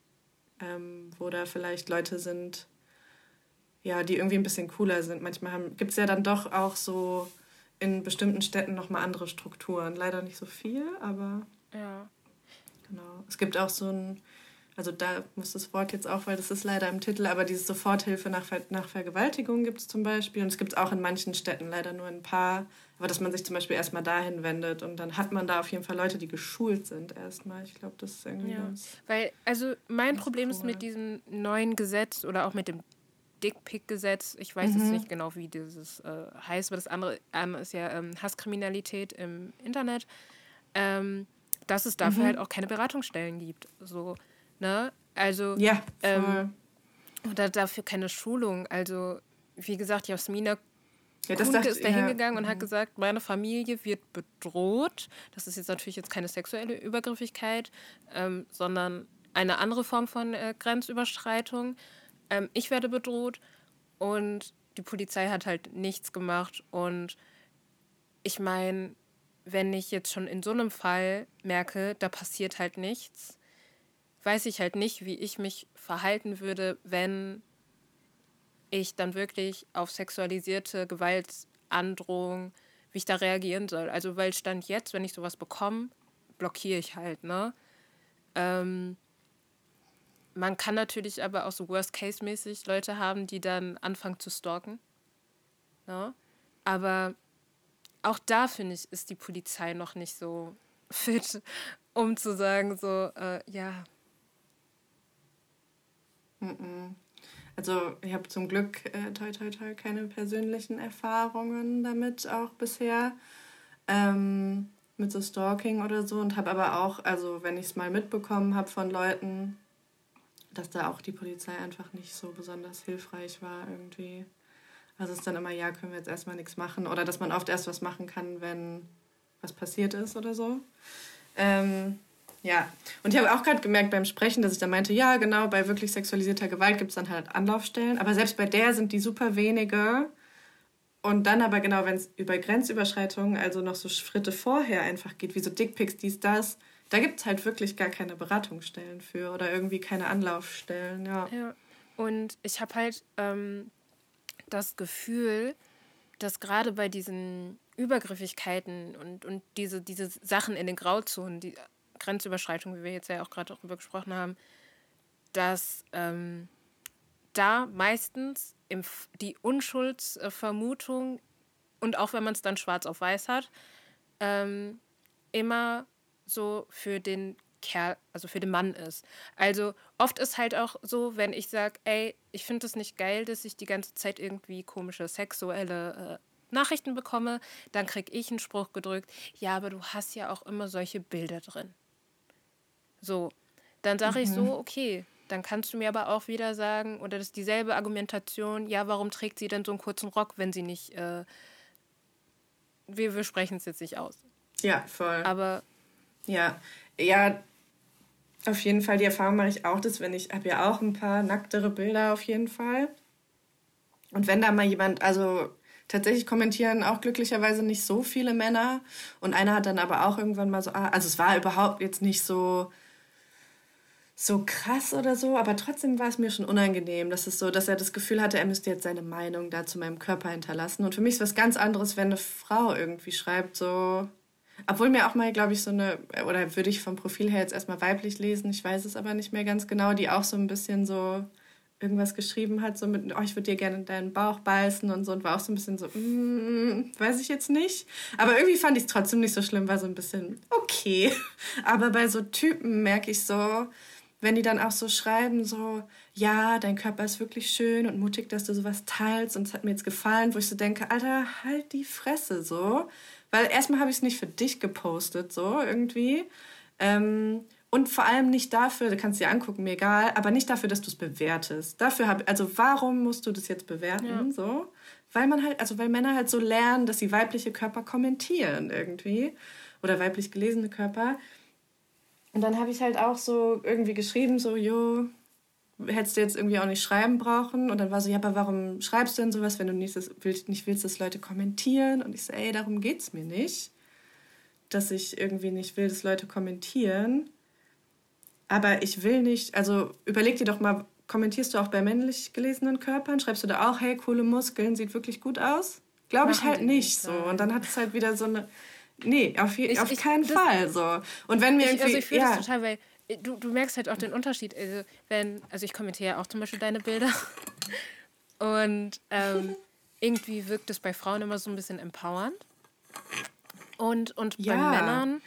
Ähm, wo da vielleicht Leute sind, ja, die irgendwie ein bisschen cooler sind. Manchmal gibt es ja dann doch auch so in bestimmten Städten nochmal andere Strukturen. Leider nicht so viel, aber. Ja. Genau. Es gibt auch so ein, also da muss das Wort jetzt auch, weil das ist leider im Titel, aber diese Soforthilfe nach, Ver nach Vergewaltigung gibt es zum Beispiel. Und es gibt es auch in manchen Städten, leider nur ein paar. Aber dass man sich zum Beispiel erstmal dahin wendet und dann hat man da auf jeden Fall Leute, die geschult sind erstmal. Ich glaube, das ist irgendwie Ja. Weil, also mein ist Problem ist cool. mit diesem neuen Gesetz oder auch mit dem Dickpick-Gesetz, ich weiß jetzt Mhm. nicht genau, wie dieses äh, heißt, aber das andere ähm, ist ja ähm, Hasskriminalität im Internet, ähm, dass es dafür Mhm. halt auch keine Beratungsstellen gibt. So, ne? Also, Ja, ähm, oder dafür keine Schulung. Also, wie gesagt, Jasmina ja, das Kunke dachte- ist da ja. hingegangen und hat gesagt, meine Familie wird bedroht. Das ist jetzt natürlich jetzt keine sexuelle Übergriffigkeit, ähm, sondern eine andere Form von äh, Grenzüberschreitung. Ähm, ich werde bedroht und die Polizei hat halt nichts gemacht. Und ich meine, wenn ich jetzt schon in so einem Fall merke, da passiert halt nichts, weiß ich halt nicht, wie ich mich verhalten würde, wenn ich dann wirklich auf sexualisierte Gewaltandrohung, wie ich da reagieren soll. Also, weil Stand jetzt, wenn ich sowas bekomme, blockiere ich halt, ne? Ähm, man kann natürlich aber auch so Worst-Case-mäßig Leute haben, die dann anfangen zu stalken. Ne? Aber auch da, finde ich, ist die Polizei noch nicht so fit, um zu sagen, so, äh, ja. Also ich habe zum Glück äh, toi toi toi keine persönlichen Erfahrungen damit auch bisher ähm, mit so Stalking oder so und habe aber auch, also wenn ich es mal mitbekommen habe von Leuten, dass da auch die Polizei einfach nicht so besonders hilfreich war irgendwie. Also es ist dann immer, ja, können wir jetzt erstmal nichts machen oder dass man oft erst was machen kann, wenn was passiert ist oder so. Ähm, ja, und ich habe auch gerade gemerkt beim Sprechen, dass ich dann meinte, ja, genau, bei wirklich sexualisierter Gewalt gibt es dann halt Anlaufstellen. Aber selbst bei der sind die super wenige. Und dann aber genau, wenn es über Grenzüberschreitungen, also noch so Schritte vorher einfach geht, wie so Dickpics, dies, das, da gibt es halt wirklich gar keine Beratungsstellen für oder irgendwie keine Anlaufstellen, ja. Ja, und ich habe halt ähm, das Gefühl, dass gerade bei diesen Übergriffigkeiten und, und diese, diese Sachen in den Grauzonen, die Grenzüberschreitung, wie wir jetzt ja auch gerade darüber gesprochen haben, dass ähm, da meistens im, die Unschuldsvermutung und auch wenn man es dann schwarz auf weiß hat, ähm, immer so für den Kerl, also für den Mann ist. Also oft ist halt auch so, wenn ich sage, ey, ich finde es nicht geil, dass ich die ganze Zeit irgendwie komische sexuelle äh, Nachrichten bekomme, dann kriege ich einen Spruch gedrückt, ja, aber du hast ja auch immer solche Bilder drin. So, dann sage ich so, okay, dann kannst du mir aber auch wieder sagen, oder das ist dieselbe Argumentation, ja, warum trägt sie denn so einen kurzen Rock, wenn sie nicht, äh, wir, wir sprechen es jetzt nicht aus. Ja, voll. Aber Ja, ja, auf jeden Fall. Die Erfahrung mache ich auch, dass wenn ich habe ja auch ein paar nacktere Bilder auf jeden Fall. Und wenn da mal jemand, also tatsächlich kommentieren auch glücklicherweise nicht so viele Männer. Und einer hat dann aber auch irgendwann mal so, ah, also es war überhaupt jetzt nicht so so krass oder so, aber trotzdem war es mir schon unangenehm, dass es so, dass er das Gefühl hatte, er müsste jetzt seine Meinung da zu meinem Körper hinterlassen. Und für mich ist was ganz anderes, wenn eine Frau irgendwie schreibt, so, obwohl mir auch mal, glaube ich, so eine, oder würde ich vom Profil her jetzt erstmal weiblich lesen, ich weiß es aber nicht mehr ganz genau, die auch so ein bisschen so irgendwas geschrieben hat, so mit, oh, ich würde dir gerne in deinen Bauch beißen und so, und war auch so ein bisschen so, mm, weiß ich jetzt nicht. Aber irgendwie fand ich es trotzdem nicht so schlimm, war so ein bisschen okay. Aber bei so Typen merke ich so, wenn die dann auch so schreiben, so, ja, dein Körper ist wirklich schön und mutig, dass du sowas teilst und es hat mir jetzt gefallen, wo ich so denke, Alter, halt die Fresse so. Weil erstmal habe ich es nicht für dich gepostet, so irgendwie. Ähm, und vor allem nicht dafür, du kannst dir angucken, mir egal, aber nicht dafür, dass du es bewertest. Dafür habe also warum musst du das jetzt bewerten? Ja. So? Weil man halt, also weil Männer halt so lernen, dass sie weibliche Körper kommentieren irgendwie. Oder weiblich gelesene Körper. Und dann habe ich halt auch so irgendwie geschrieben, so, jo, hättest du jetzt irgendwie auch nicht schreiben brauchen. Und dann war so, ja, aber warum schreibst du denn sowas, wenn du nicht, das, willst, nicht willst, dass Leute kommentieren? Und ich so, ey, darum geht's mir nicht. Dass ich irgendwie nicht will, dass Leute kommentieren. Aber ich will nicht, also überleg dir doch mal, kommentierst du auch bei männlich gelesenen Körpern? Schreibst du da auch, hey, coole Muskeln, sieht wirklich gut aus? glaube ich halt nicht so. Und dann hat es halt wieder so eine. Nee, auf, ich, auf ich, keinen das, Fall so. Und wenn mir ich, irgendwie. Also ich fühle ja. das total, weil du, du merkst halt auch den Unterschied. Also, wenn, also ich kommentiere ja auch zum Beispiel deine Bilder. Und ähm, irgendwie wirkt es bei Frauen immer so ein bisschen empowernd. Und, und ja. bei Männern,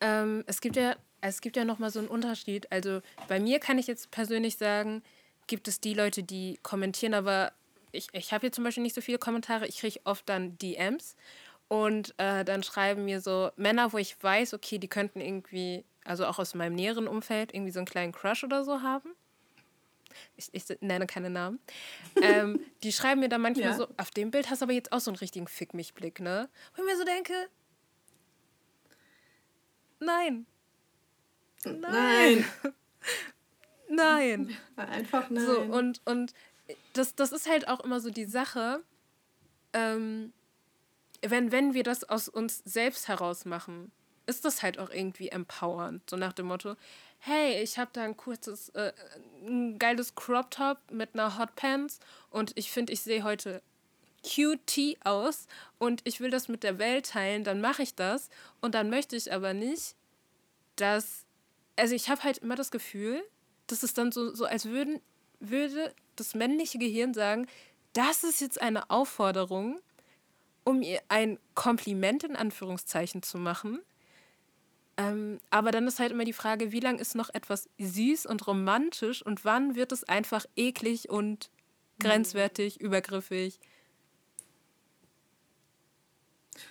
ähm, es gibt ja, es gibt ja nochmal so einen Unterschied. Also bei mir kann ich jetzt persönlich sagen, gibt es die Leute, die kommentieren, aber ich, ich habe hier zum Beispiel nicht so viele Kommentare, ich kriege oft dann DMs und äh, dann schreiben mir so Männer, wo ich weiß, okay, die könnten irgendwie, also auch aus meinem näheren Umfeld, irgendwie so einen kleinen Crush oder so haben. Ich, ich nenne keine Namen. ähm, die schreiben mir dann manchmal ja. so, auf dem Bild hast du aber jetzt auch so einen richtigen Fick-mich-Blick, ne? Wo ich mir so denke, nein. Nein. Nein. Einfach nein. So, und, und das, das ist halt auch immer so die Sache, ähm, wenn, wenn wir das aus uns selbst heraus machen, ist das halt auch irgendwie empowernd. So nach dem Motto, hey, ich habe da ein kurzes, äh, ein geiles Crop Top mit einer Hot Pants und ich finde, ich sehe heute QT aus und ich will das mit der Welt teilen, dann mache ich das. Und dann möchte ich aber nicht, dass. Also ich habe halt immer das Gefühl, dass es dann so, so als würden, würde das männliche Gehirn sagen, das ist jetzt eine Aufforderung, um ihr ein Kompliment in Anführungszeichen zu machen. Ähm, aber dann ist halt immer die Frage, wie lange ist noch etwas süß und romantisch und wann wird es einfach eklig und grenzwertig, mhm. übergriffig?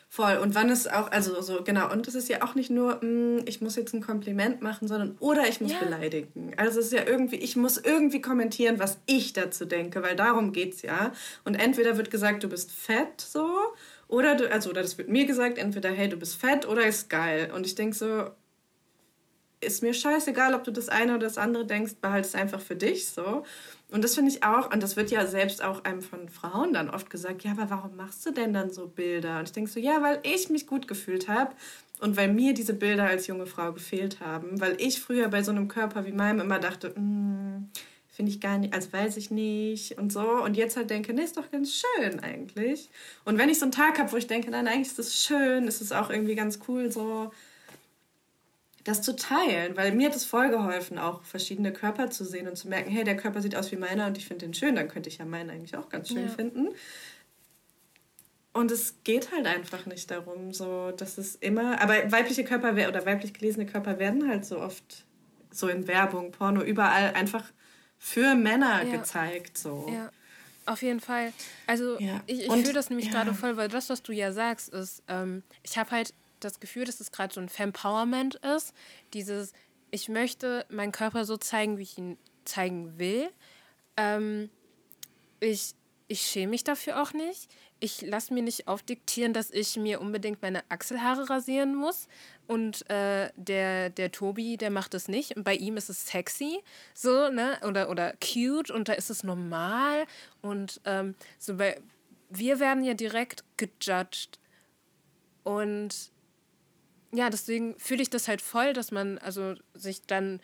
Voll. Und wann ist auch, also so, genau, und es ist ja auch nicht nur, mh, hm, ich muss jetzt ein Kompliment machen, sondern oder ich muss ja. beleidigen. Also es ist ja irgendwie, ich muss irgendwie kommentieren, was ich dazu denke, weil darum geht es ja. Und entweder wird gesagt, du bist fett so, oder du, also, oder das wird mir gesagt, entweder, hey, du bist fett oder ist geil. Und ich denke so, ist mir scheißegal, ob du das eine oder das andere denkst, behalte es einfach für dich so. Und das finde ich auch, und das wird ja selbst auch einem von Frauen dann oft gesagt, ja, aber warum machst du denn dann so Bilder? Und ich denke so, ja, weil ich mich gut gefühlt habe und weil mir diese Bilder als junge Frau gefehlt haben, weil ich früher bei so einem Körper wie meinem immer dachte, mm, finde ich gar nicht, also weiß ich nicht und so. Und jetzt halt denke, nee, ist doch ganz schön eigentlich. Und wenn ich so einen Tag habe, wo ich denke, nein, eigentlich ist das schön, ist es auch irgendwie ganz cool, so das zu teilen, weil mir hat es voll geholfen, auch verschiedene Körper zu sehen und zu merken, hey, der Körper sieht aus wie meiner und ich finde den schön, dann könnte ich ja meinen eigentlich auch ganz schön ja. finden. Und es geht halt einfach nicht darum, so, dass es immer, aber weibliche Körper oder weiblich gelesene Körper werden halt so oft so in Werbung, Porno, überall einfach für Männer ja. gezeigt, so. Ja. Auf jeden Fall. Also ja. ich, ich fühle das nämlich ja. gerade voll, weil das, was du ja sagst, ist, ähm, ich habe halt das Gefühl, dass es gerade so ein Fempowerment ist. Dieses, ich möchte meinen Körper so zeigen, wie ich ihn zeigen will. Ähm, ich, ich schäme mich dafür auch nicht. Ich lasse mir nicht aufdiktieren, dass ich mir unbedingt meine Achselhaare rasieren muss. Und äh, der, der Tobi, der macht das nicht. Und bei ihm ist es sexy, so, ne? Oder, oder cute und da ist es normal. Und ähm, so bei, wir werden ja direkt gejudged. Und ja, deswegen fühle ich das halt voll, dass man also sich dann,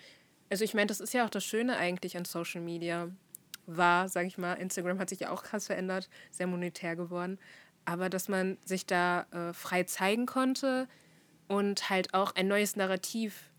also ich meine, das ist ja auch das Schöne eigentlich an Social Media war, sage ich mal, Instagram hat sich ja auch krass verändert, sehr monetär geworden, aber dass man sich da äh, frei zeigen konnte und halt auch ein neues Narrativ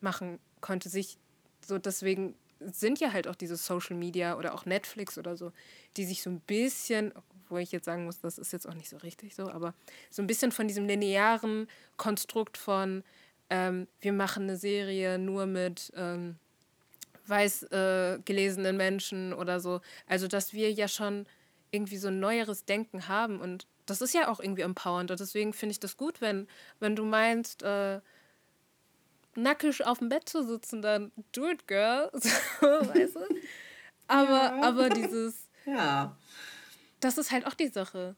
machen konnte, sich so deswegen sind ja halt auch diese Social Media oder auch Netflix oder so, die sich so ein bisschen, wo ich jetzt sagen muss, das ist jetzt auch nicht so richtig so, aber so ein bisschen von diesem linearen Konstrukt von, ähm, wir machen eine Serie nur mit ähm, weiß äh, gelesenen Menschen oder so. Also, dass wir ja schon irgendwie so ein neueres Denken haben und das ist ja auch irgendwie empowernd und deswegen finde ich das gut, wenn, wenn du meinst, äh, nackig auf dem Bett zu sitzen, dann do it, girl. So, weißt du? Aber, ja. aber dieses. Ja das ist halt auch die Sache.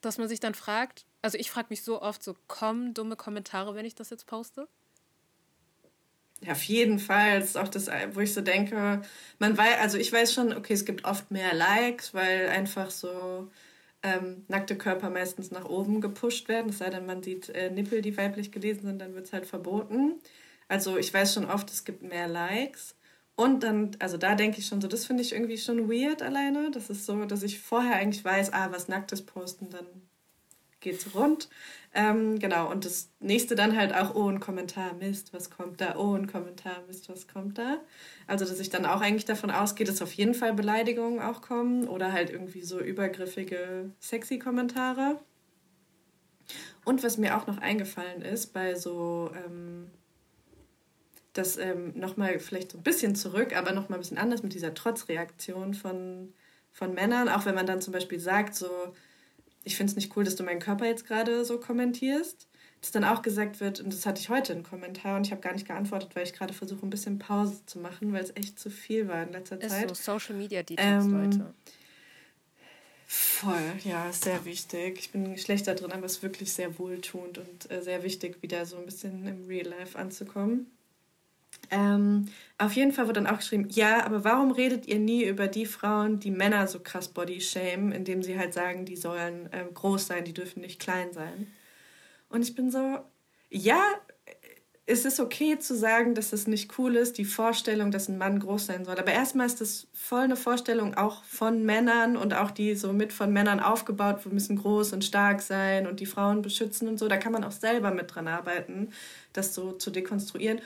Dass man sich dann fragt, also ich frage mich so oft so, kommen dumme Kommentare, wenn ich das jetzt poste? Ja, auf jeden Fall. Das ist auch das, wo ich so denke, man weiß, also ich weiß schon, okay, es gibt oft mehr Likes, weil einfach so ähm, nackte Körper meistens nach oben gepusht werden. Es sei denn, man sieht äh, Nippel, die weiblich gelesen sind, dann wird es halt verboten. Also ich weiß schon oft, es gibt mehr Likes. Und dann, also da denke ich schon so, das finde ich irgendwie schon weird alleine. Das ist so, dass ich vorher eigentlich weiß, ah, was Nacktes posten, dann geht's rund. Ähm, genau, und das nächste dann halt auch, oh, ein Kommentar, Mist, was kommt da? Oh, ein Kommentar, Mist, was kommt da? Also, dass ich dann auch eigentlich davon ausgehe, dass auf jeden Fall Beleidigungen auch kommen oder halt irgendwie so übergriffige, sexy Kommentare. Und was mir auch noch eingefallen ist, bei so, ähm, das ähm, nochmal vielleicht so ein bisschen zurück, aber nochmal ein bisschen anders mit dieser Trotzreaktion von, von Männern, auch wenn man dann zum Beispiel sagt, so, ich finde es nicht cool, dass du meinen Körper jetzt gerade so kommentierst. Dass dann auch gesagt wird, und das hatte ich heute einen Kommentar und ich habe gar nicht geantwortet, weil ich gerade versuche, ein bisschen Pause zu machen, weil es echt zu viel war in letzter ist Zeit. So Social Media Detox, ähm, Leute. Voll, ja, sehr wichtig. Ich bin schlechter drin, aber es ist wirklich sehr wohltuend und äh, sehr wichtig, wieder so ein bisschen im Real Life anzukommen. Ähm, auf jeden Fall wurde dann auch geschrieben, ja, aber warum redet ihr nie über die Frauen, die Männer so krass body shame, indem sie halt sagen, die sollen ähm, groß sein, die dürfen nicht klein sein. Und ich bin so, ja, es ist okay zu sagen, dass es nicht cool ist, die Vorstellung, dass ein Mann groß sein soll. Aber erstmal ist das voll eine Vorstellung auch von Männern und auch die so mit von Männern aufgebaut, wir müssen groß und stark sein und die Frauen beschützen und so. Da kann man auch selber mit dran arbeiten, das so zu dekonstruieren.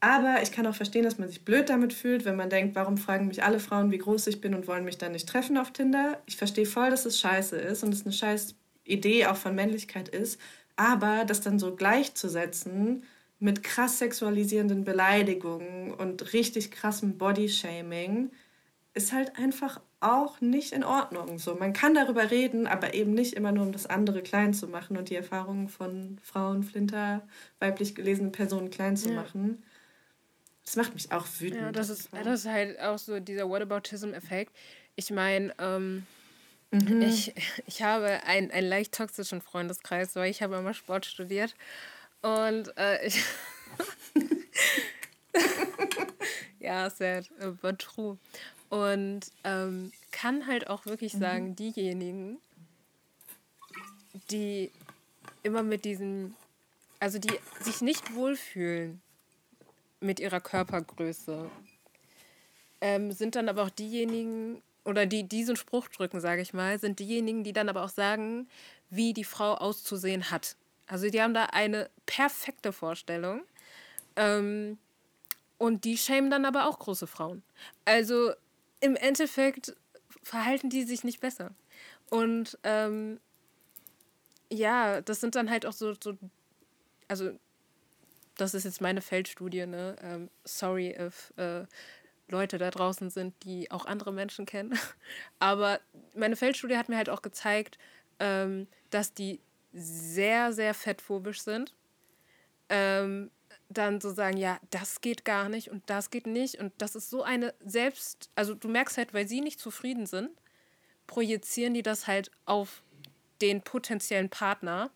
Aber ich kann auch verstehen, dass man sich blöd damit fühlt, wenn man denkt, warum fragen mich alle Frauen, wie groß ich bin und wollen mich dann nicht treffen auf Tinder. Ich verstehe voll, dass es scheiße ist und es eine scheiß Idee auch von Männlichkeit ist. Aber das dann so gleichzusetzen mit krass sexualisierenden Beleidigungen und richtig krassem Bodyshaming ist halt einfach auch nicht in Ordnung. So, man kann darüber reden, aber eben nicht immer nur, um das andere klein zu machen und die Erfahrungen von Frauen, Flinter, weiblich gelesenen Personen klein zu ja. machen. Das macht mich auch wütend. Ja, das ist, das ist halt auch so dieser Whataboutism-Effekt. Ich meine, ähm, mhm. ich, ich habe einen, einen leicht toxischen Freundeskreis, weil ich habe immer Sport studiert. Und äh, ich... ja, sad, but true. Und ähm, kann halt auch wirklich mhm. sagen, diejenigen, die immer mit diesem, also die sich nicht wohlfühlen mit ihrer Körpergröße. Ähm, sind dann aber auch diejenigen, oder die diesen Spruch drücken, sage ich mal, sind diejenigen, die dann aber auch sagen, wie die Frau auszusehen hat. Also die haben da eine perfekte Vorstellung. Ähm, und die schämen dann aber auch große Frauen. Also im Endeffekt verhalten die sich nicht besser. Und ähm, ja, das sind dann halt auch so, so also das ist jetzt meine Feldstudie, ne? Ähm, sorry if äh, Leute da draußen sind, die auch andere Menschen kennen. Aber meine Feldstudie hat mir halt auch gezeigt, ähm, dass die sehr, sehr fettphobisch sind. Ähm, dann so sagen, ja, das geht gar nicht und das geht nicht. Und das ist so eine Selbst, also du merkst halt, weil sie nicht zufrieden sind, projizieren die das halt auf den potenziellen Partner,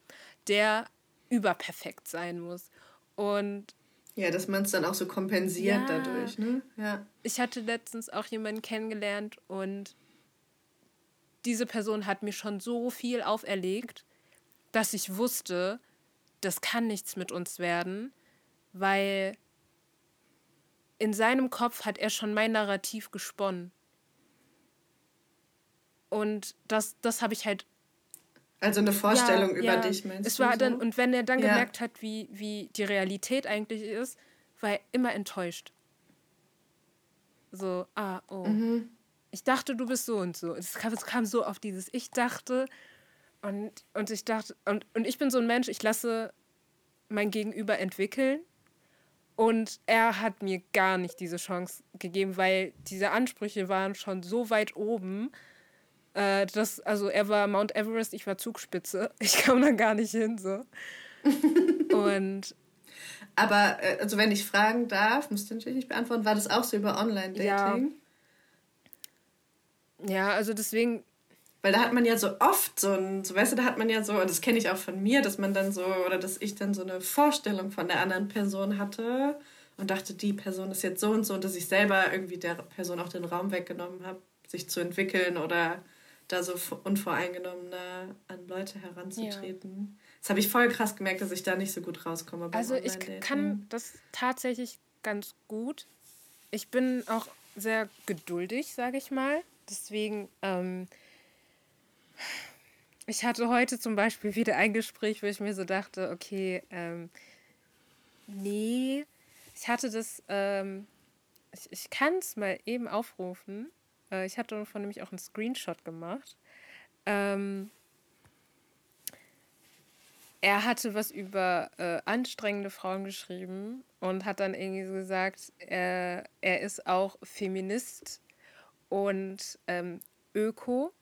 der überperfekt sein muss. Und ja, dass man es dann auch so kompensiert ja, dadurch, ne? Ja. Ich hatte letztens auch jemanden kennengelernt und diese Person hat mir schon so viel auferlegt, dass ich wusste, das kann nichts mit uns werden, weil in seinem Kopf hat er schon mein Narrativ gesponnen. Und das, das habe ich halt also eine Vorstellung ja, über ja. dich, meinst es war so? dann Und wenn er dann ja. gemerkt hat, wie, wie die Realität eigentlich ist, war er immer enttäuscht. So, ah, oh. Mhm. Ich dachte, du bist so und so. Es kam, es kam so auf dieses Ich dachte und, und ich dachte, und, und ich bin so ein Mensch, ich lasse mein Gegenüber entwickeln. Und er hat mir gar nicht diese Chance gegeben, weil diese Ansprüche waren schon so weit oben, äh, das, also er war Mount Everest, ich war Zugspitze. Ich kam da gar nicht hin so. Und aber äh, also wenn ich fragen darf, musst du natürlich nicht beantworten, war das auch so über Online-Dating? Ja. ja, also deswegen. Weil da hat man ja so oft so ein, so weißt du, da hat man ja so, und das kenne ich auch von mir, dass man dann so, oder dass ich dann so eine Vorstellung von der anderen Person hatte und dachte, die Person ist jetzt so und so und dass ich selber irgendwie der Person auch den Raum weggenommen habe, sich zu entwickeln oder da so unvoreingenommener an Leute heranzutreten. Ja. Das habe ich voll krass gemerkt, dass ich da nicht so gut rauskomme. also ich kann das tatsächlich ganz gut. Ich bin auch sehr geduldig, sage ich mal. Deswegen, ähm, ich hatte heute zum Beispiel wieder ein Gespräch, wo ich mir so dachte, okay, ähm, nee, ich hatte das, ähm, ich, ich kann es mal eben aufrufen. Äh, ich hatte davon nämlich auch einen Screenshot gemacht. Ähm, er hatte was über äh, anstrengende Frauen geschrieben und hat dann irgendwie so gesagt, er, er ist auch Feminist und ähm, Öko.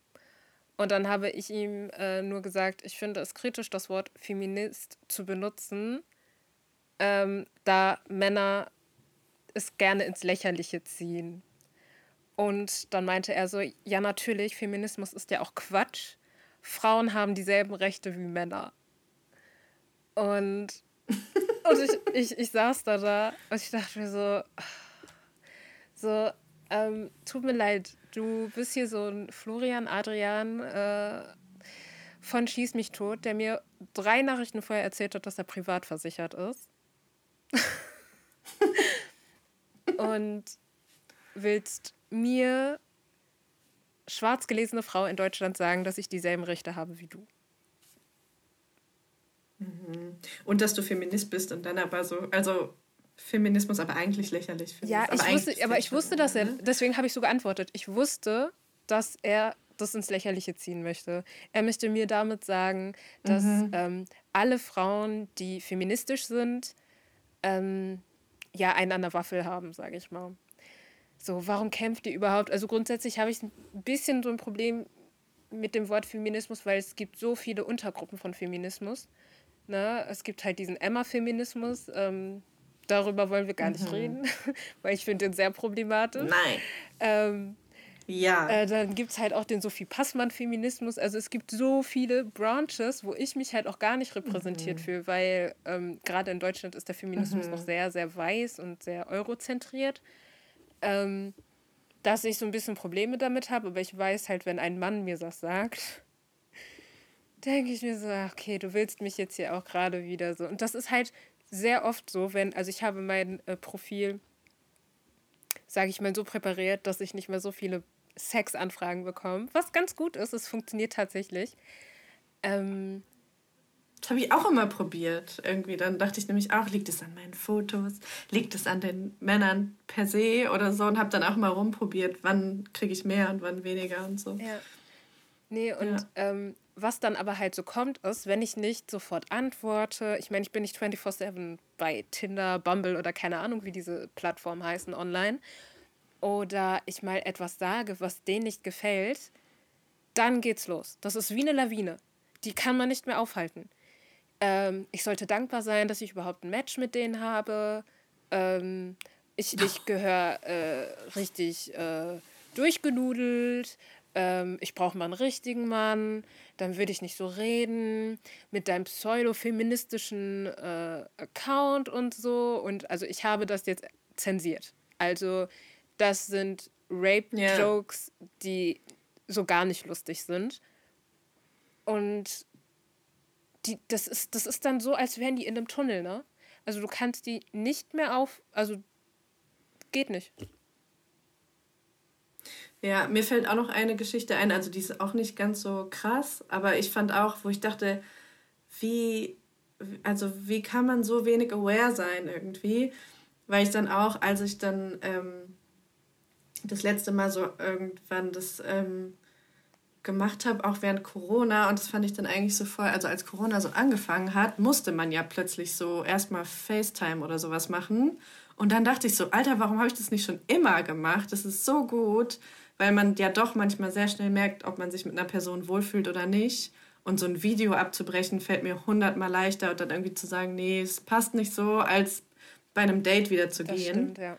Und dann habe ich ihm äh, nur gesagt, ich finde es kritisch, das Wort Feminist zu benutzen, ähm, da Männer es gerne ins Lächerliche ziehen. Und dann meinte er so, ja natürlich, Feminismus ist ja auch Quatsch. Frauen haben dieselben Rechte wie Männer. Und, und ich, ich, ich saß da da und ich dachte mir so, so, ähm, tut mir leid, du bist hier so ein Florian Adrian äh, von Schieß mich tot, der mir drei Nachrichten vorher erzählt hat, dass er privat versichert ist. und willst mir schwarz gelesene Frau in Deutschland sagen, dass ich dieselben Rechte habe wie du. Mhm. Und dass du Feminist bist und dann aber so, also Feminismus aber eigentlich lächerlich findest. Ja, ich wusste, aber ich wusste, dass er, ne? deswegen habe ich so geantwortet. Ich wusste, dass er das ins Lächerliche ziehen möchte. Er möchte mir damit sagen, dass mhm. ähm, alle Frauen, die feministisch sind, ähm, ja, einen an der Waffel haben, sage ich mal. So, warum kämpft ihr überhaupt? Also grundsätzlich habe ich ein bisschen so ein Problem mit dem Wort Feminismus, weil es gibt so viele Untergruppen von Feminismus. Ne? Es gibt halt diesen Emma-Feminismus, ähm, darüber wollen wir gar nicht mhm. reden, weil ich finde den sehr problematisch. Nein. Ähm, ja. Äh, dann gibt es halt auch den Sophie Passmann-Feminismus. Also es gibt so viele Branches, wo ich mich halt auch gar nicht repräsentiert mhm. fühle, weil ähm, gerade in Deutschland ist der Feminismus mhm. noch sehr, sehr weiß und sehr eurozentriert. Ähm, dass ich so ein bisschen Probleme damit habe, aber ich weiß halt, wenn ein Mann mir das sagt, denke ich mir so, okay, du willst mich jetzt hier auch gerade wieder so. Und das ist halt sehr oft so, wenn, also ich habe mein äh, Profil, sage ich mal, so präpariert, dass ich nicht mehr so viele Sexanfragen bekomme, was ganz gut ist, es funktioniert tatsächlich. Ähm, das habe ich auch immer probiert. Irgendwie dann dachte ich nämlich auch, liegt es an meinen Fotos, liegt es an den Männern per se oder so und habe dann auch mal rumprobiert, wann kriege ich mehr und wann weniger und so. Ja. Nee, und ja. ähm, was dann aber halt so kommt, ist, wenn ich nicht sofort antworte, ich meine, ich bin nicht 24-7 bei Tinder, Bumble oder keine Ahnung, wie diese Plattformen heißen online, oder ich mal etwas sage, was denen nicht gefällt, dann geht's los. Das ist wie eine Lawine. Die kann man nicht mehr aufhalten. Ähm, ich sollte dankbar sein, dass ich überhaupt ein Match mit denen habe. Ähm, ich ich gehöre äh, richtig äh, durchgenudelt ähm, ich brauche mal einen richtigen Mann, dann würde ich nicht so reden mit deinem pseudo-feministischen äh, Account und so. Und also ich habe das jetzt zensiert. Also das sind Rape-Jokes, yeah. die so gar nicht lustig sind. Und die, das, ist, das ist dann so, als wären die in einem Tunnel, ne? Also du kannst die nicht mehr auf, also geht nicht. Ja, mir fällt auch noch eine Geschichte ein, also die ist auch nicht ganz so krass, aber ich fand auch, wo ich dachte, wie, also wie kann man so wenig aware sein irgendwie, weil ich dann auch, als ich dann ähm, das letzte Mal so irgendwann das ähm, gemacht habe, auch während Corona, und das fand ich dann eigentlich so voll, also als Corona so angefangen hat, musste man ja plötzlich so erstmal FaceTime oder sowas machen. Und dann dachte ich so, Alter, warum habe ich das nicht schon immer gemacht? Das ist so gut weil man ja doch manchmal sehr schnell merkt, ob man sich mit einer Person wohlfühlt oder nicht. Und so ein Video abzubrechen fällt mir hundertmal leichter und dann irgendwie zu sagen, nee, es passt nicht so, als bei einem Date wieder zu das gehen. Stimmt, ja.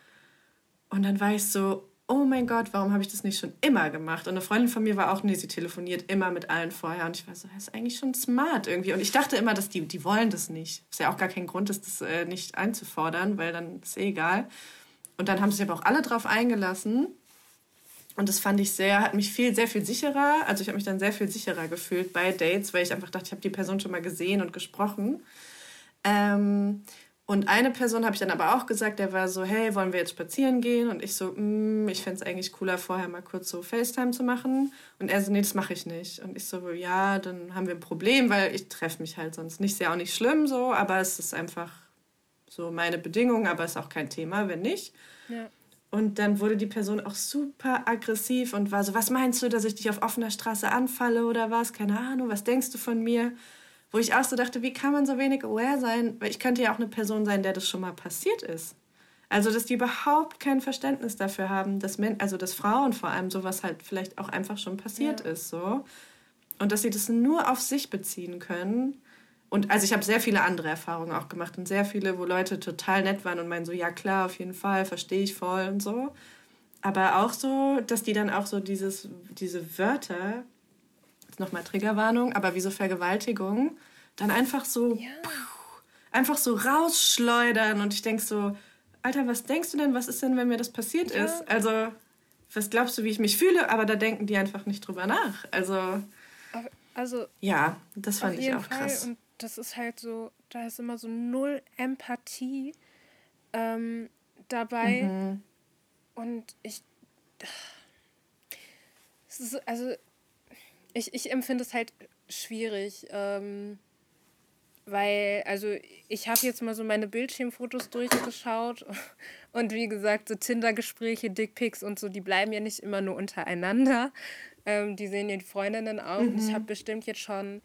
Und dann war ich so, oh mein Gott, warum habe ich das nicht schon immer gemacht? Und eine Freundin von mir war auch, nee, sie telefoniert immer mit allen vorher. Und ich war so, das ist eigentlich schon smart irgendwie. Und ich dachte immer, dass die, die wollen das nicht. Was ja auch gar kein Grund ist, das äh, nicht einzufordern, weil dann ist eh egal. Und dann haben sich aber auch alle drauf eingelassen. Und das fand ich sehr, hat mich viel, sehr viel sicherer. Also ich habe mich dann sehr viel sicherer gefühlt bei Dates, weil ich einfach dachte, ich habe die Person schon mal gesehen und gesprochen. Ähm, Und eine Person habe ich dann aber auch gesagt, der war so, hey, wollen wir jetzt spazieren gehen? Und ich so, mm, ich fände es eigentlich cooler, vorher mal kurz so FaceTime zu machen. Und er so, nee, das mache ich nicht. Und ich so, ja, dann haben wir ein Problem, weil ich treffe mich halt sonst nicht. Ist ja auch nicht schlimm so, aber es ist einfach so meine Bedingung, aber ist auch kein Thema, wenn nicht. Ja. Und dann wurde die Person auch super aggressiv und war so, was meinst du, dass ich dich auf offener Straße anfalle oder was? Keine Ahnung, was denkst du von mir? Wo ich auch so dachte, wie kann man so wenig aware sein? Weil ich könnte ja auch eine Person sein, der das schon mal passiert ist. Also, dass die überhaupt kein Verständnis dafür haben, dass, Men also, dass Frauen vor allem sowas halt vielleicht auch einfach schon passiert ja. ist. So. Und dass sie das nur auf sich beziehen können. Und also ich habe sehr viele andere Erfahrungen auch gemacht und sehr viele, wo Leute total nett waren und meinen so, ja klar, auf jeden Fall, verstehe ich voll und so. Aber auch so, dass die dann auch so dieses, diese Wörter, nochmal Triggerwarnung, aber wie so Vergewaltigung, dann einfach so, ja. einfach so rausschleudern und ich denke so, Alter, was denkst du denn, was ist denn, wenn mir das passiert ja. ist? Also, was glaubst du, wie ich mich fühle? Aber da denken die einfach nicht drüber nach. Also, also ja, das fand ich auch Fall. krass. Und das ist halt so, da ist immer so null Empathie ähm, dabei. Mhm. Und ich, es ist, also ich, ich empfinde es halt schwierig, ähm, weil, also ich habe jetzt mal so meine Bildschirmfotos durchgeschaut und wie gesagt, so Tinder-Gespräche, Dickpics und so, die bleiben ja nicht immer nur untereinander. Ähm, die sehen ja die Freundinnen auch. Mhm. Ich habe bestimmt jetzt schon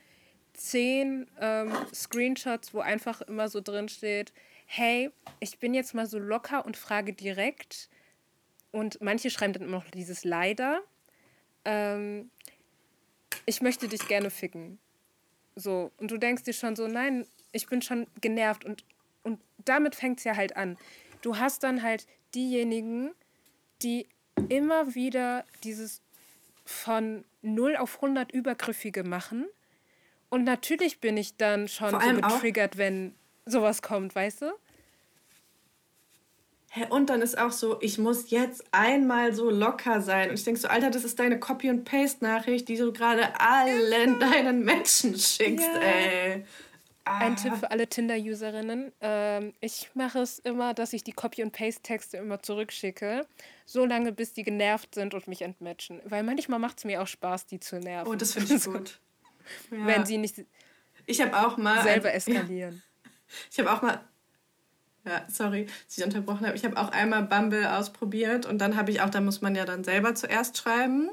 zehn ähm, Screenshots, wo einfach immer so drin steht, hey, ich bin jetzt mal so locker und frage direkt. Und manche schreiben dann immer noch dieses leider. Ähm, ich möchte dich gerne ficken. So, und du denkst dir schon so, nein, ich bin schon genervt und, und damit fängt es ja halt an. Du hast dann halt diejenigen, die immer wieder dieses von 0 auf 100 Übergriffige machen. Und natürlich bin ich dann schon so getriggert, wenn sowas kommt, weißt du? Und dann ist auch so, ich muss jetzt einmal so locker sein. Und ich denke so, Alter, das ist deine Copy- und Paste-Nachricht, die du gerade allen deinen Menschen schickst, ja. ey. Ah. Ein Tipp für alle Tinder-Userinnen. Ähm, ich mache es immer, dass ich die Copy- und Paste-Texte immer zurückschicke, so lange, bis die genervt sind und mich entmatchen. Weil manchmal macht es mir auch Spaß, die zu nerven. Oh, das finde ich gut. Ja. Wenn sie nicht ich auch mal selber eskalieren. Ich habe auch mal ja, sorry, dass ich unterbrochen habe. Ich habe auch einmal Bumble ausprobiert und dann habe ich auch, da muss man ja dann selber zuerst schreiben.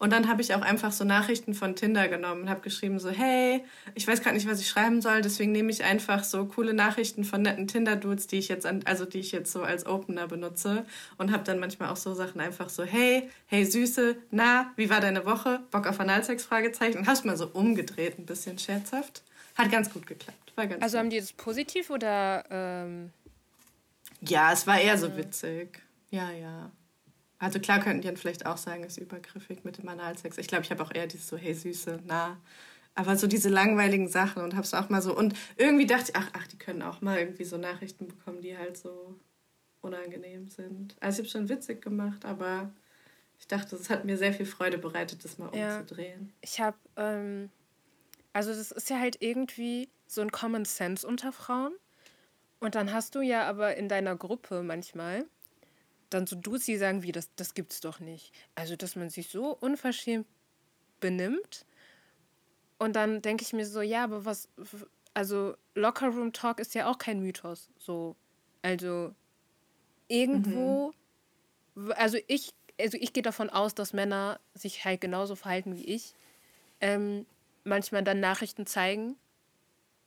Und dann habe ich auch einfach so Nachrichten von Tinder genommen und habe geschrieben so, hey, ich weiß gerade nicht, was ich schreiben soll, deswegen nehme ich einfach so coole Nachrichten von netten Tinder-Dudes, die ich jetzt an, also die ich jetzt so als Opener benutze und habe dann manchmal auch so Sachen einfach so, hey, hey Süße, na, wie war deine Woche? Bock auf Analsex? Fragezeichen. Und hast mal so umgedreht, ein bisschen scherzhaft. Hat ganz gut geklappt. War ganz also gut. haben die das positiv oder? Ähm ja, es war eher so witzig. Ja, ja. Also klar könnten die dann vielleicht auch sagen, es ist übergriffig mit dem Analsex. Ich glaube, ich habe auch eher dieses so, hey Süße, na. Aber so diese langweiligen Sachen und hab's auch mal so. Und irgendwie dachte ich, ach, ach, die können auch mal irgendwie so Nachrichten bekommen, die halt so unangenehm sind. Also ich habe schon witzig gemacht, aber ich dachte, es hat mir sehr viel Freude bereitet, das mal ja. umzudrehen. Ich habe, ähm, also das ist ja halt irgendwie so ein Common Sense unter Frauen. Und dann hast du ja aber in deiner Gruppe manchmal dann so Dudes, die sagen, wie, das, das gibt's doch nicht. Also, dass man sich so unverschämt benimmt. Und dann denke ich mir so, ja, aber was, also Locker Room Talk ist ja auch kein Mythos. So, also irgendwo, mhm. also ich, also ich gehe davon aus, dass Männer sich halt genauso verhalten wie ich. Ähm, manchmal dann Nachrichten zeigen,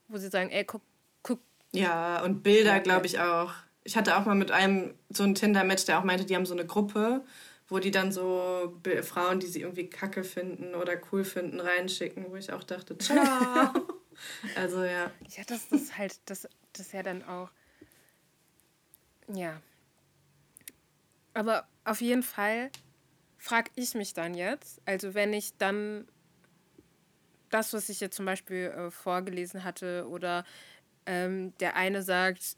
wo sie sagen, ey, guck, guck. Ja, und Bilder, glaube ich auch. Ich hatte auch mal mit einem so ein Tinder-Match, der auch meinte, die haben so eine Gruppe, wo die dann so Frauen, die sie irgendwie kacke finden oder cool finden, reinschicken, wo ich auch dachte, ciao. also ja. Ja, das ist halt, das, das ist ja dann auch. Ja. Aber auf jeden Fall frage ich mich dann jetzt, also wenn ich dann das, was ich jetzt zum Beispiel äh, vorgelesen hatte, oder ähm, der eine sagt,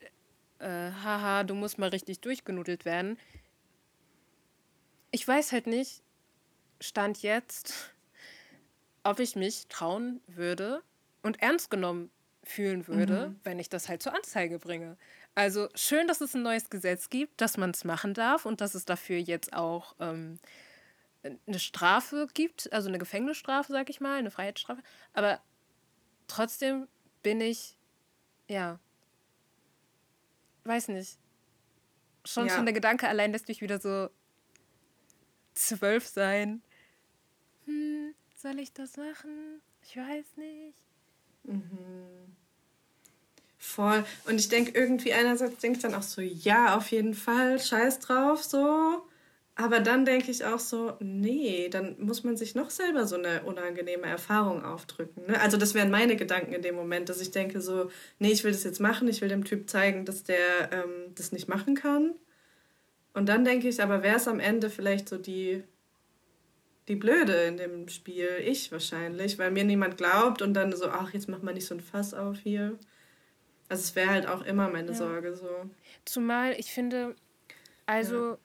äh, haha, du musst mal richtig durchgenudelt werden. Ich weiß halt nicht, stand jetzt, ob ich mich trauen würde und ernst genommen fühlen würde, mhm. wenn ich das halt zur Anzeige bringe. Also schön, dass es ein neues Gesetz gibt, dass man es machen darf und dass es dafür jetzt auch ähm, eine Strafe gibt, also eine Gefängnisstrafe, sag ich mal, eine Freiheitsstrafe. Aber trotzdem bin ich, ja, weiß nicht. Schon, ja. schon der Gedanke allein lässt mich wieder so zwölf sein. Hm, soll ich das machen? Ich weiß nicht. Mhm. Voll. Und ich denke irgendwie einerseits denke ich dann auch so, ja, auf jeden Fall, scheiß drauf, so. Aber dann denke ich auch so, nee, dann muss man sich noch selber so eine unangenehme Erfahrung aufdrücken. Ne? Also das wären meine Gedanken in dem Moment, dass ich denke so, nee, ich will das jetzt machen, ich will dem Typ zeigen, dass der ähm, das nicht machen kann. Und dann denke ich, aber wer ist am Ende vielleicht so die, die Blöde in dem Spiel? Ich wahrscheinlich, weil mir niemand glaubt und dann so, ach, jetzt mach mal nicht so ein Fass auf hier. Also es wäre halt auch immer meine ja. Sorge so. Zumal ich finde, also ja.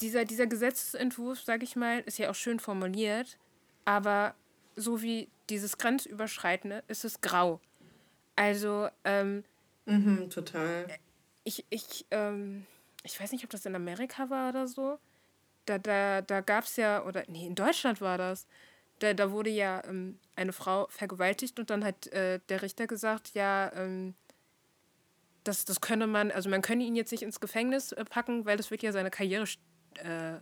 Dieser, dieser Gesetzentwurf, sag ich mal, ist ja auch schön formuliert, aber so wie dieses Grenzüberschreitende ist es grau. Also, ähm, mhm, total. Ich, ich, ähm, ich weiß nicht, ob das in Amerika war oder so. Da, da, da gab es ja, oder nee, in Deutschland war das da, da wurde ja ähm, eine Frau vergewaltigt und dann hat äh, der Richter gesagt, ja, ähm, das, das könne man, also man könne ihn jetzt nicht ins Gefängnis äh, packen, weil das wird ja seine Karriere äh,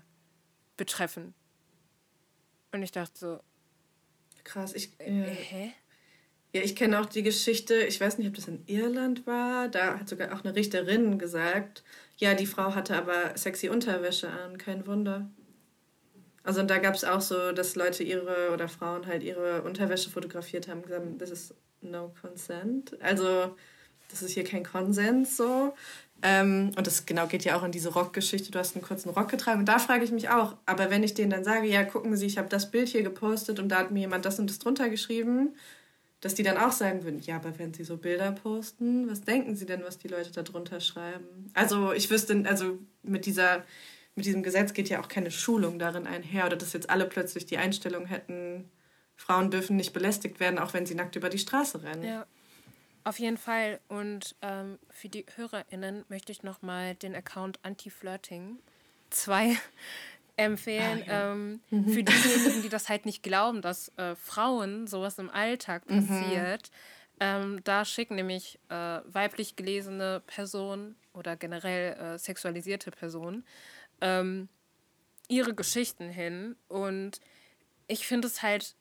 betreffen. Und ich dachte so. Krass, ich. Äh, hä? Ja, ich kenne auch die Geschichte, ich weiß nicht, ob das in Irland war, da hat sogar auch eine Richterin gesagt, ja, die Frau hatte aber sexy Unterwäsche an, kein Wunder. Also und da gab es auch so, dass Leute ihre oder Frauen halt ihre Unterwäsche fotografiert haben und gesagt, das ist no consent. Also das ist hier kein Konsens so. Ähm, und das genau geht ja auch in diese Rockgeschichte. Du hast einen kurzen Rock getragen. Und da frage ich mich auch, aber wenn ich denen dann sage, ja, gucken Sie, ich habe das Bild hier gepostet und da hat mir jemand das und das drunter geschrieben, dass die dann auch sagen würden, ja, aber wenn Sie so Bilder posten, was denken Sie denn, was die Leute da drunter schreiben? Also ich wüsste, also mit dieser mit diesem Gesetz geht ja auch keine Schulung darin einher oder dass jetzt alle plötzlich die Einstellung hätten, Frauen dürfen nicht belästigt werden, auch wenn sie nackt über die Straße rennen. Ja, auf jeden Fall. Und ähm, für die HörerInnen möchte ich nochmal den Account Anti-Flirting 2 empfehlen. Ah, ja. ähm, mhm. Für diejenigen, die das halt nicht glauben, dass äh, Frauen sowas im Alltag mhm. passiert. Mhm. Ähm, da schicken nämlich äh, weiblich gelesene Personen oder generell äh, sexualisierte Personen ähm, ihre Geschichten hin. Und ich finde es halt,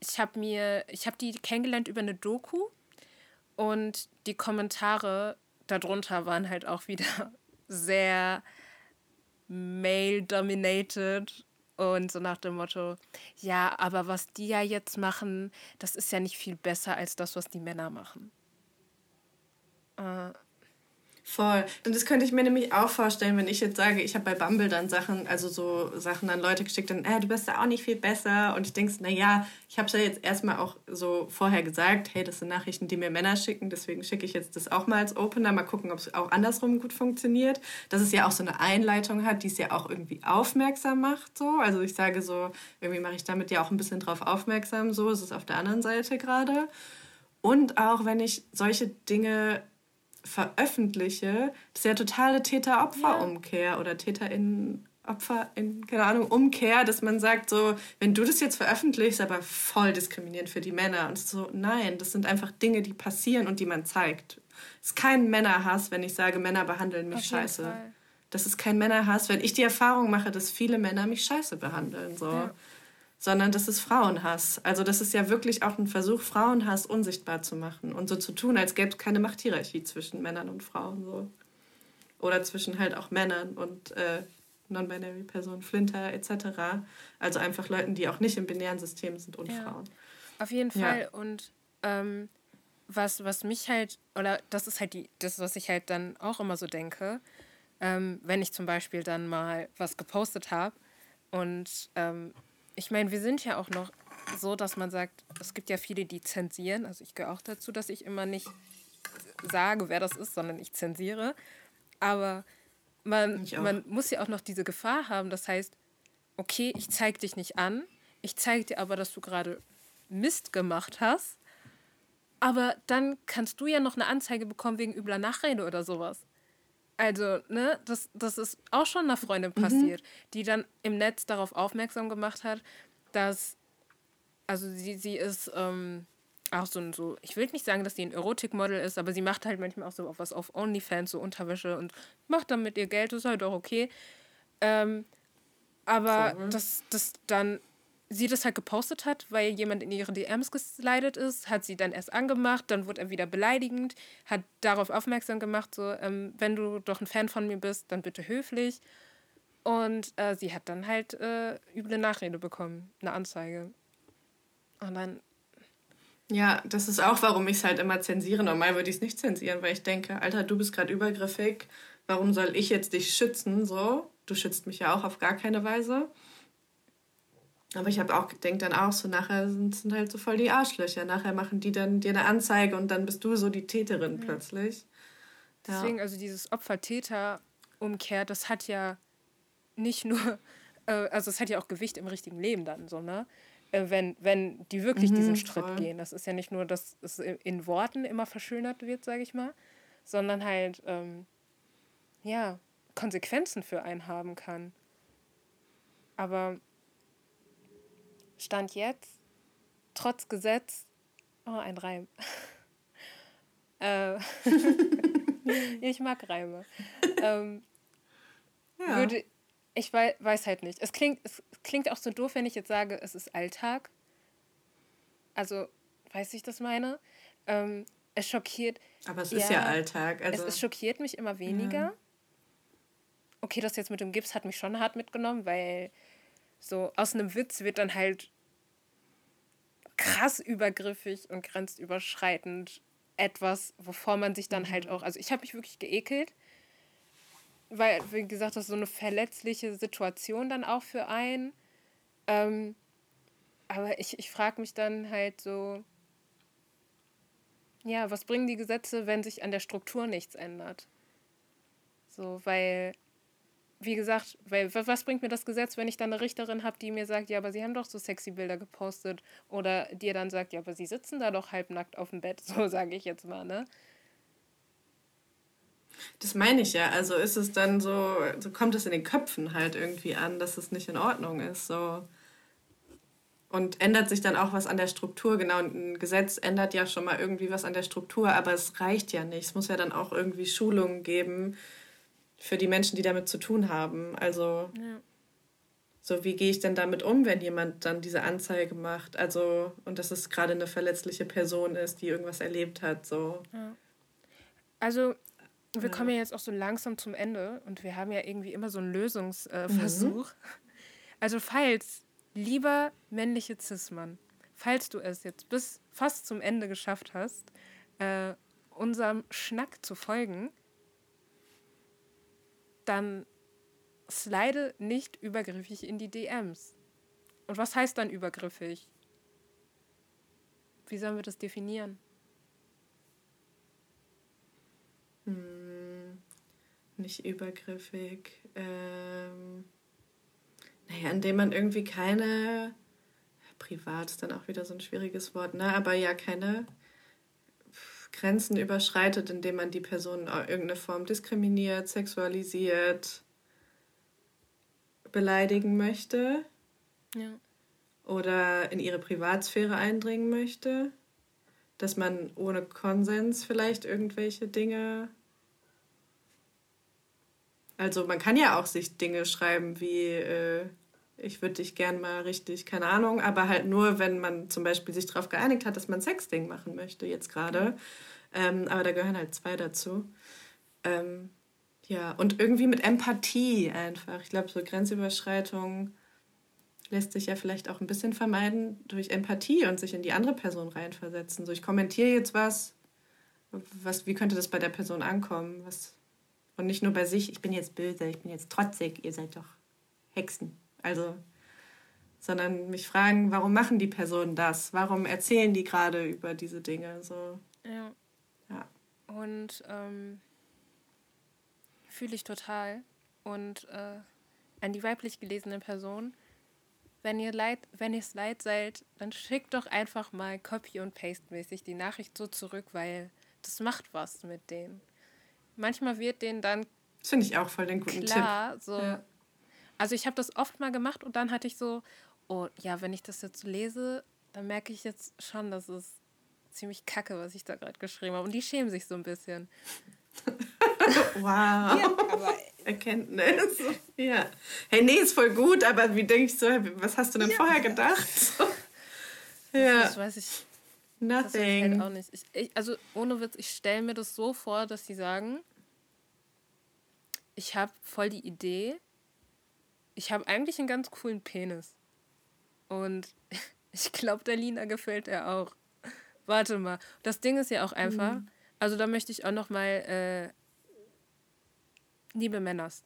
ich habe mir, ich habe die kennengelernt über eine Doku und die Kommentare darunter waren halt auch wieder sehr male-dominated und so nach dem Motto, ja, aber was die ja jetzt machen, das ist ja nicht viel besser als das, was die Männer machen. Äh, Voll. Und das könnte ich mir nämlich auch vorstellen, wenn ich jetzt sage, ich habe bei Bumble dann Sachen, also so Sachen an Leute geschickt, dann, äh, du bist ja auch nicht viel besser. Und ich denke, naja, ich habe es ja jetzt erstmal auch so vorher gesagt, hey, das sind Nachrichten, die mir Männer schicken, deswegen schicke ich jetzt das auch mal als Opener, mal gucken, ob es auch andersrum gut funktioniert. Dass es ja auch so eine Einleitung hat, die es ja auch irgendwie aufmerksam macht. So. Also ich sage so, irgendwie mache ich damit ja auch ein bisschen drauf aufmerksam, so ist es auf der anderen Seite gerade. Und auch wenn ich solche Dinge veröffentliche, das ist ja totale Täter-Opfer-Umkehr ja. oder Täter-in Opfer in, keine Ahnung, Umkehr, dass man sagt, so, wenn du das jetzt veröffentlichst, aber voll diskriminierend für die Männer. Und so, nein, das sind einfach Dinge, die passieren und die man zeigt. Es ist kein Männerhass, wenn ich sage, Männer behandeln mich scheiße. Das ist kein Männerhass, wenn ich die Erfahrung mache, dass viele Männer mich scheiße behandeln. So. Ja sondern das ist Frauenhass. Also das ist ja wirklich auch ein Versuch, Frauenhass unsichtbar zu machen und so zu tun, als gäbe es keine Machthierarchie zwischen Männern und Frauen. So. Oder zwischen halt auch Männern und äh, non-binary Personen, Flinter etc. Also einfach Leuten, die auch nicht im binären System sind und ja. Frauen. Auf jeden Fall. Ja. Und ähm, was, was mich halt, oder das ist halt die, das, was ich halt dann auch immer so denke, ähm, wenn ich zum Beispiel dann mal was gepostet habe und ähm, ich meine, wir sind ja auch noch so, dass man sagt, es gibt ja viele, die zensieren. Also ich gehöre auch dazu, dass ich immer nicht sage, wer das ist, sondern ich zensiere. Aber man, man muss ja auch noch diese Gefahr haben. Das heißt, okay, ich zeige dich nicht an, ich zeige dir aber, dass du gerade Mist gemacht hast. Aber dann kannst du ja noch eine Anzeige bekommen wegen übler Nachrede oder sowas. Also, ne, das, das ist auch schon einer Freundin mhm. passiert, die dann im Netz darauf aufmerksam gemacht hat, dass, also sie, sie ist ähm, auch so ein, so, ich will nicht sagen, dass sie ein Erotikmodel ist, aber sie macht halt manchmal auch so was auf OnlyFans, so Unterwäsche und macht dann mit ihr Geld, das ist halt auch okay. Ähm, aber Voll. dass das dann sie das halt gepostet hat, weil jemand in ihre DMs geslidet ist, hat sie dann erst angemacht, dann wurde er wieder beleidigend, hat darauf aufmerksam gemacht, so, ähm, wenn du doch ein Fan von mir bist, dann bitte höflich. Und äh, sie hat dann halt äh, üble Nachrede bekommen, eine Anzeige. Und dann. Ja, das ist auch, warum ich es halt immer zensiere. Normal würde ich es nicht zensieren, weil ich denke, Alter, du bist gerade übergriffig, warum soll ich jetzt dich schützen? So, du schützt mich ja auch auf gar keine Weise. Aber ich habe auch gedacht dann auch so, nachher sind, sind halt so voll die Arschlöcher. Nachher machen die dann dir eine Anzeige und dann bist du so die Täterin ja. plötzlich. Deswegen, ja. also dieses Opfer-Täter-Umkehr, das hat ja nicht nur, äh, also es hat ja auch Gewicht im richtigen Leben dann, so, ne? Äh, wenn, wenn die wirklich mhm, diesen Schritt voll. gehen. Das ist ja nicht nur, dass es in Worten immer verschönert wird, sage ich mal, sondern halt, ähm, ja, Konsequenzen für einen haben kann. Aber Stand jetzt, trotz Gesetz, oh, ein Reim. äh, ich mag Reime. Ähm, ja. würde, ich weiß, weiß halt nicht. Es klingt, es klingt auch so doof, wenn ich jetzt sage, es ist Alltag. Also, weiß ich das meine? Ähm, es schockiert. Aber es ja, ist ja Alltag. Also. Es, es schockiert mich immer weniger. Ja. Okay, das jetzt mit dem Gips hat mich schon hart mitgenommen, weil so aus einem Witz wird dann halt krass übergriffig und grenzüberschreitend etwas, wovor man sich dann halt mhm. auch, also ich habe mich wirklich geekelt, weil, wie gesagt, das ist so eine verletzliche Situation dann auch für einen. Ähm, aber ich, ich frage mich dann halt so, ja, was bringen die Gesetze, wenn sich an der Struktur nichts ändert? So, weil wie gesagt, weil was bringt mir das Gesetz, wenn ich dann eine Richterin habe, die mir sagt, ja, aber sie haben doch so sexy Bilder gepostet oder dir dann sagt, ja, aber sie sitzen da doch halbnackt auf dem Bett, so sage ich jetzt mal, ne? Das meine ich ja. Also ist es dann so, so kommt es in den Köpfen halt irgendwie an, dass es nicht in Ordnung ist, so. Und ändert sich dann auch was an der Struktur. Genau, ein Gesetz ändert ja schon mal irgendwie was an der Struktur, aber es reicht ja nicht. Es muss ja dann auch irgendwie Schulungen geben, für die Menschen, die damit zu tun haben. Also, ja. so wie gehe ich denn damit um, wenn jemand dann diese Anzeige macht? Also, und dass es gerade eine verletzliche Person ist, die irgendwas erlebt hat. So. Ja. Also, wir kommen ja jetzt auch so langsam zum Ende und wir haben ja irgendwie immer so einen Lösungsversuch. Mhm. Also, falls, lieber männliche Cis-Mann, falls du es jetzt bis fast zum Ende geschafft hast, äh, unserem Schnack zu folgen, dann slide nicht übergriffig in die DMs. Und was heißt dann übergriffig? Wie sollen wir das definieren? Hm, nicht übergriffig. Ähm, naja, indem man irgendwie keine. Privat ist dann auch wieder so ein schwieriges Wort, ne? Aber ja, keine Grenzen überschreitet, indem man die Person in irgendeiner Form diskriminiert, sexualisiert, beleidigen möchte. Ja. Oder in ihre Privatsphäre eindringen möchte. Dass man ohne Konsens vielleicht irgendwelche Dinge. Also man kann ja auch sich Dinge schreiben wie, äh, ich würde dich gern mal richtig, keine Ahnung, aber halt nur, wenn man zum Beispiel sich darauf geeinigt hat, dass man Sexding machen möchte jetzt gerade. Ähm, aber da gehören halt zwei dazu. Ähm, ja, und irgendwie mit Empathie einfach. Ich glaube, so Grenzüberschreitung lässt sich ja vielleicht auch ein bisschen vermeiden durch Empathie und sich in die andere Person reinversetzen. So, ich kommentiere jetzt was, was, wie könnte das bei der Person ankommen? Was, und nicht nur bei sich, ich bin jetzt böse, ich bin jetzt trotzig, ihr seid doch Hexen. Also, sondern mich fragen, warum machen die Personen das? Warum erzählen die gerade über diese Dinge? So. Ja. Ja. Und ähm, fühle ich total. Und äh, an die weiblich gelesene Person, wenn ihr leid, wenn ihr es leid seid, dann schickt doch einfach mal Copy und Paste mäßig die Nachricht so zurück, weil das macht was mit denen. Manchmal wird denen dann finde ich auch voll den guten klar, Tipp. So, ja. Also ich habe das oft mal gemacht und dann hatte ich so, oh ja, wenn ich das jetzt lese, dann merke ich jetzt schon, dass es ziemlich kacke, was ich da gerade geschrieben habe. Und die schämen sich so ein bisschen. wow. Ja, aber Erkenntnis. Ja. Hey, nee, ist voll gut, aber wie denke ich so, was hast du denn ja, vorher gedacht? ja. Das weiß ich. Nothing. Das halt auch nicht. Ich, ich, also ohne Witz, ich stelle mir das so vor, dass die sagen, ich habe voll die Idee, ich habe eigentlich einen ganz coolen Penis. Und ich glaube, der Lina gefällt er auch. Warte mal. Das Ding ist ja auch einfach, mhm. also da möchte ich auch noch mal, äh, liebe Männers,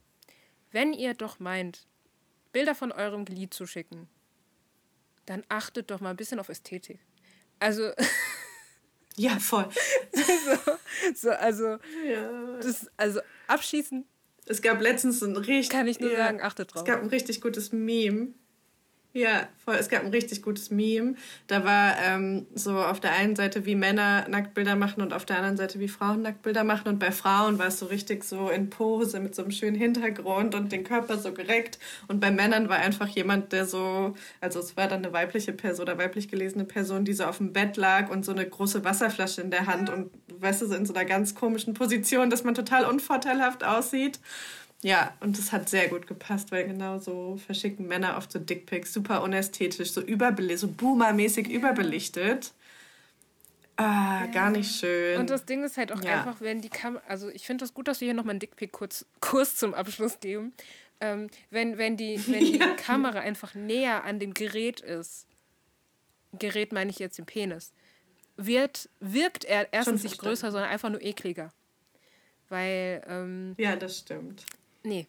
wenn ihr doch meint, Bilder von eurem Glied zu schicken, dann achtet doch mal ein bisschen auf Ästhetik. Also. ja, voll. so, so, also, ja. Das, also abschießen. Es gab letztens ein richtig. Kann ich nur ja, sagen, achtet drauf. Es gab ein richtig gutes Meme ja, voll. Es gab ein richtig gutes Meme. Da war ähm, so auf der einen Seite, wie Männer Nacktbilder machen und auf der anderen Seite, wie Frauen Nacktbilder machen. Und bei Frauen war es so richtig so in Pose mit so einem schönen Hintergrund und den Körper so gereckt. Und bei Männern war einfach jemand, der so, also es war dann eine weibliche Person oder weiblich gelesene Person, die so auf dem Bett lag und so eine große Wasserflasche in der Hand und, weißt du, so in so einer ganz komischen Position, dass man total unvorteilhaft aussieht. Ja, und das hat sehr gut gepasst, weil genau so verschicken Männer oft so Dickpics, super unästhetisch, so überbelichtet, so boomermäßig überbelichtet. Ah, ja. gar nicht schön. Und das Ding ist halt auch ja. einfach, wenn die Kamera, also ich finde das gut, dass wir hier nochmal einen Dickpick-Kurs zum Abschluss geben. Ähm, wenn, wenn die, wenn die ja. Kamera einfach näher an dem Gerät ist, Gerät meine ich jetzt den Penis, wird, wirkt er erstens nicht größer, sondern einfach nur ekliger. Weil. Ähm, ja, das stimmt. Nee.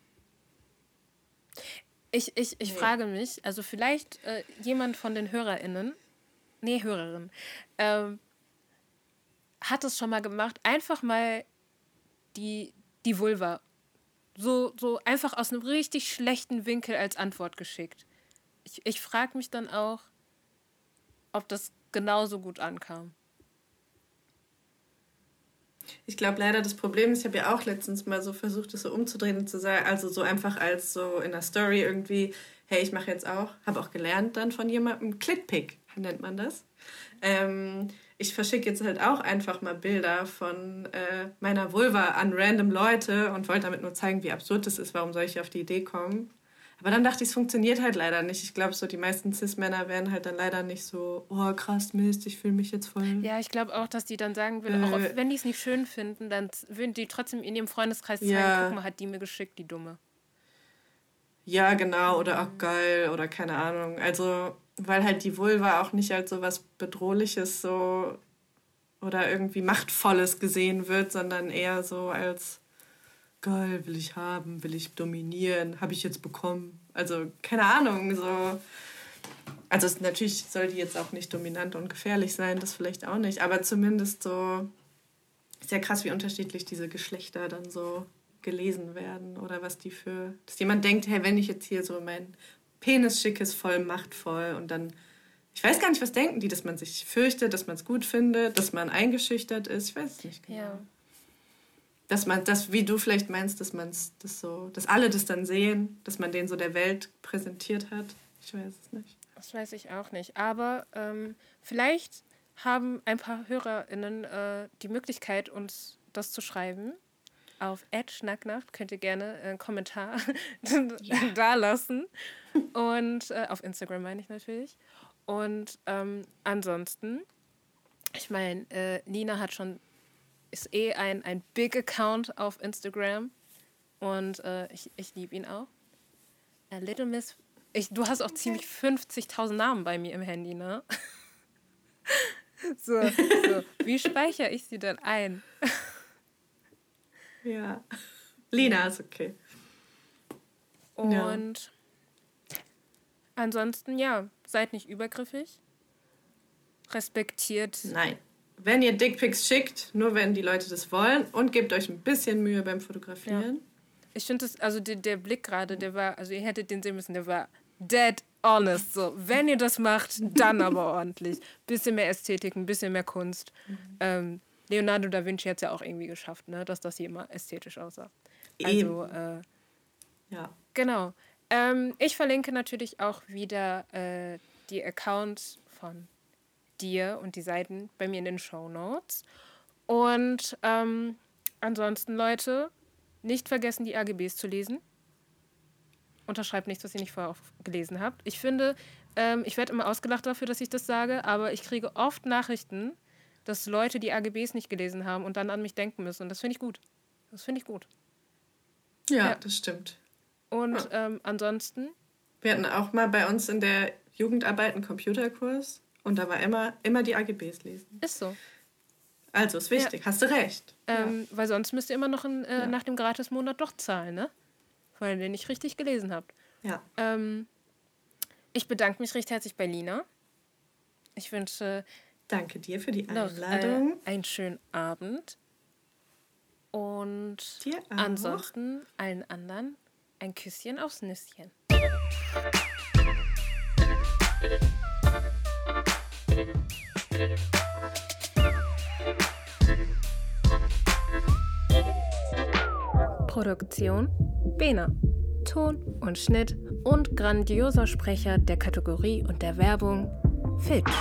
Ich, ich, ich nee. frage mich, also vielleicht äh, jemand von den HörerInnen, nee, Hörerin, ähm, hat es schon mal gemacht, einfach mal die, die Vulva so, so einfach aus einem richtig schlechten Winkel als Antwort geschickt. Ich, ich frage mich dann auch, ob das genauso gut ankam. Ich glaube leider, das Problem ist, ich habe ja auch letztens mal so versucht, das so umzudrehen zu sagen, also so einfach als so in der Story irgendwie, hey, ich mache jetzt auch, habe auch gelernt dann von jemandem, Clitpick nennt man das. Ähm, ich verschicke jetzt halt auch einfach mal Bilder von äh, meiner Vulva an random Leute und wollte damit nur zeigen, wie absurd das ist, warum soll ich auf die Idee kommen. Aber dann dachte ich, es funktioniert halt leider nicht. Ich glaube, so die meisten Cis-Männer werden halt dann leider nicht so, oh krass, Mist, ich fühle mich jetzt voll. Ja, ich glaube auch, dass die dann sagen würden, äh, auch wenn die es nicht schön finden, dann würden die trotzdem in ihrem Freundeskreis zeigen, ja. guck mal, hat die mir geschickt, die Dumme. Ja, genau, oder auch geil, oder keine Ahnung. Also, weil halt die Vulva auch nicht als so was Bedrohliches so oder irgendwie Machtvolles gesehen wird, sondern eher so als geil, will ich haben, will ich dominieren, habe ich jetzt bekommen. Also keine Ahnung, so. Also es, natürlich soll die jetzt auch nicht dominant und gefährlich sein, das vielleicht auch nicht, aber zumindest so sehr krass, wie unterschiedlich diese Geschlechter dann so gelesen werden oder was die für, dass jemand denkt, hey, wenn ich jetzt hier so mein Penis schick ist voll machtvoll und dann, ich weiß gar nicht, was denken die, dass man sich fürchtet, dass man es gut findet, dass man eingeschüchtert ist, ich weiß es nicht genau. Ja dass man das, wie du vielleicht meinst, dass man das so, dass alle das dann sehen, dass man den so der Welt präsentiert hat. Ich weiß es nicht. Das weiß ich auch nicht. Aber ähm, vielleicht haben ein paar HörerInnen äh, die Möglichkeit, uns das zu schreiben. Auf Schnacknacht könnt ihr gerne einen Kommentar ja. da lassen. Und äh, auf Instagram meine ich natürlich. Und ähm, ansonsten, ich meine, äh, Nina hat schon ist eh ein, ein Big Account auf Instagram und äh, ich, ich liebe ihn auch. A Little Miss. Ich, du hast auch ziemlich 50.000 Namen bei mir im Handy, ne? so, so, wie speichere ich sie denn ein? ja. Lina ist okay. Und ja. ansonsten, ja, seid nicht übergriffig. Respektiert Nein wenn ihr Dickpics schickt, nur wenn die Leute das wollen und gebt euch ein bisschen Mühe beim Fotografieren. Ja. Ich finde das, also der, der Blick gerade, der war, also ihr hättet den sehen müssen, der war dead honest. So, wenn ihr das macht, dann aber ordentlich. Bisschen mehr Ästhetik, ein bisschen mehr Kunst. Mhm. Ähm, Leonardo da Vinci hat es ja auch irgendwie geschafft, ne? dass das hier immer ästhetisch aussah. Also, äh, ja. Genau. Ähm, ich verlinke natürlich auch wieder äh, die Accounts von dir und die Seiten bei mir in den Show Notes. Und ähm, ansonsten, Leute, nicht vergessen, die AGBs zu lesen. Unterschreibt nichts, was ihr nicht vorher gelesen habt. Ich finde, ähm, ich werde immer ausgelacht dafür, dass ich das sage, aber ich kriege oft Nachrichten, dass Leute die AGBs nicht gelesen haben und dann an mich denken müssen. Und das finde ich gut. Das finde ich gut. Ja, ja, das stimmt. Und ja. ähm, ansonsten? Wir hatten auch mal bei uns in der Jugendarbeit einen Computerkurs und da war immer, immer die AGBs lesen. Ist so. Also ist wichtig, ja. hast du recht. Ähm, weil sonst müsst ihr immer noch in, äh, nach dem Gratismonat doch zahlen, ne? Weil ihr nicht richtig gelesen habt. Ja. Ähm, ich bedanke mich recht herzlich bei Lina. Ich wünsche Danke dir für die Einladung. Noch, äh, einen schönen Abend. Und ansonsten allen anderen ein Küsschen aufs Nüsschen. Produktion Bena. Ton und Schnitt und grandioser Sprecher der Kategorie und der Werbung Fitch.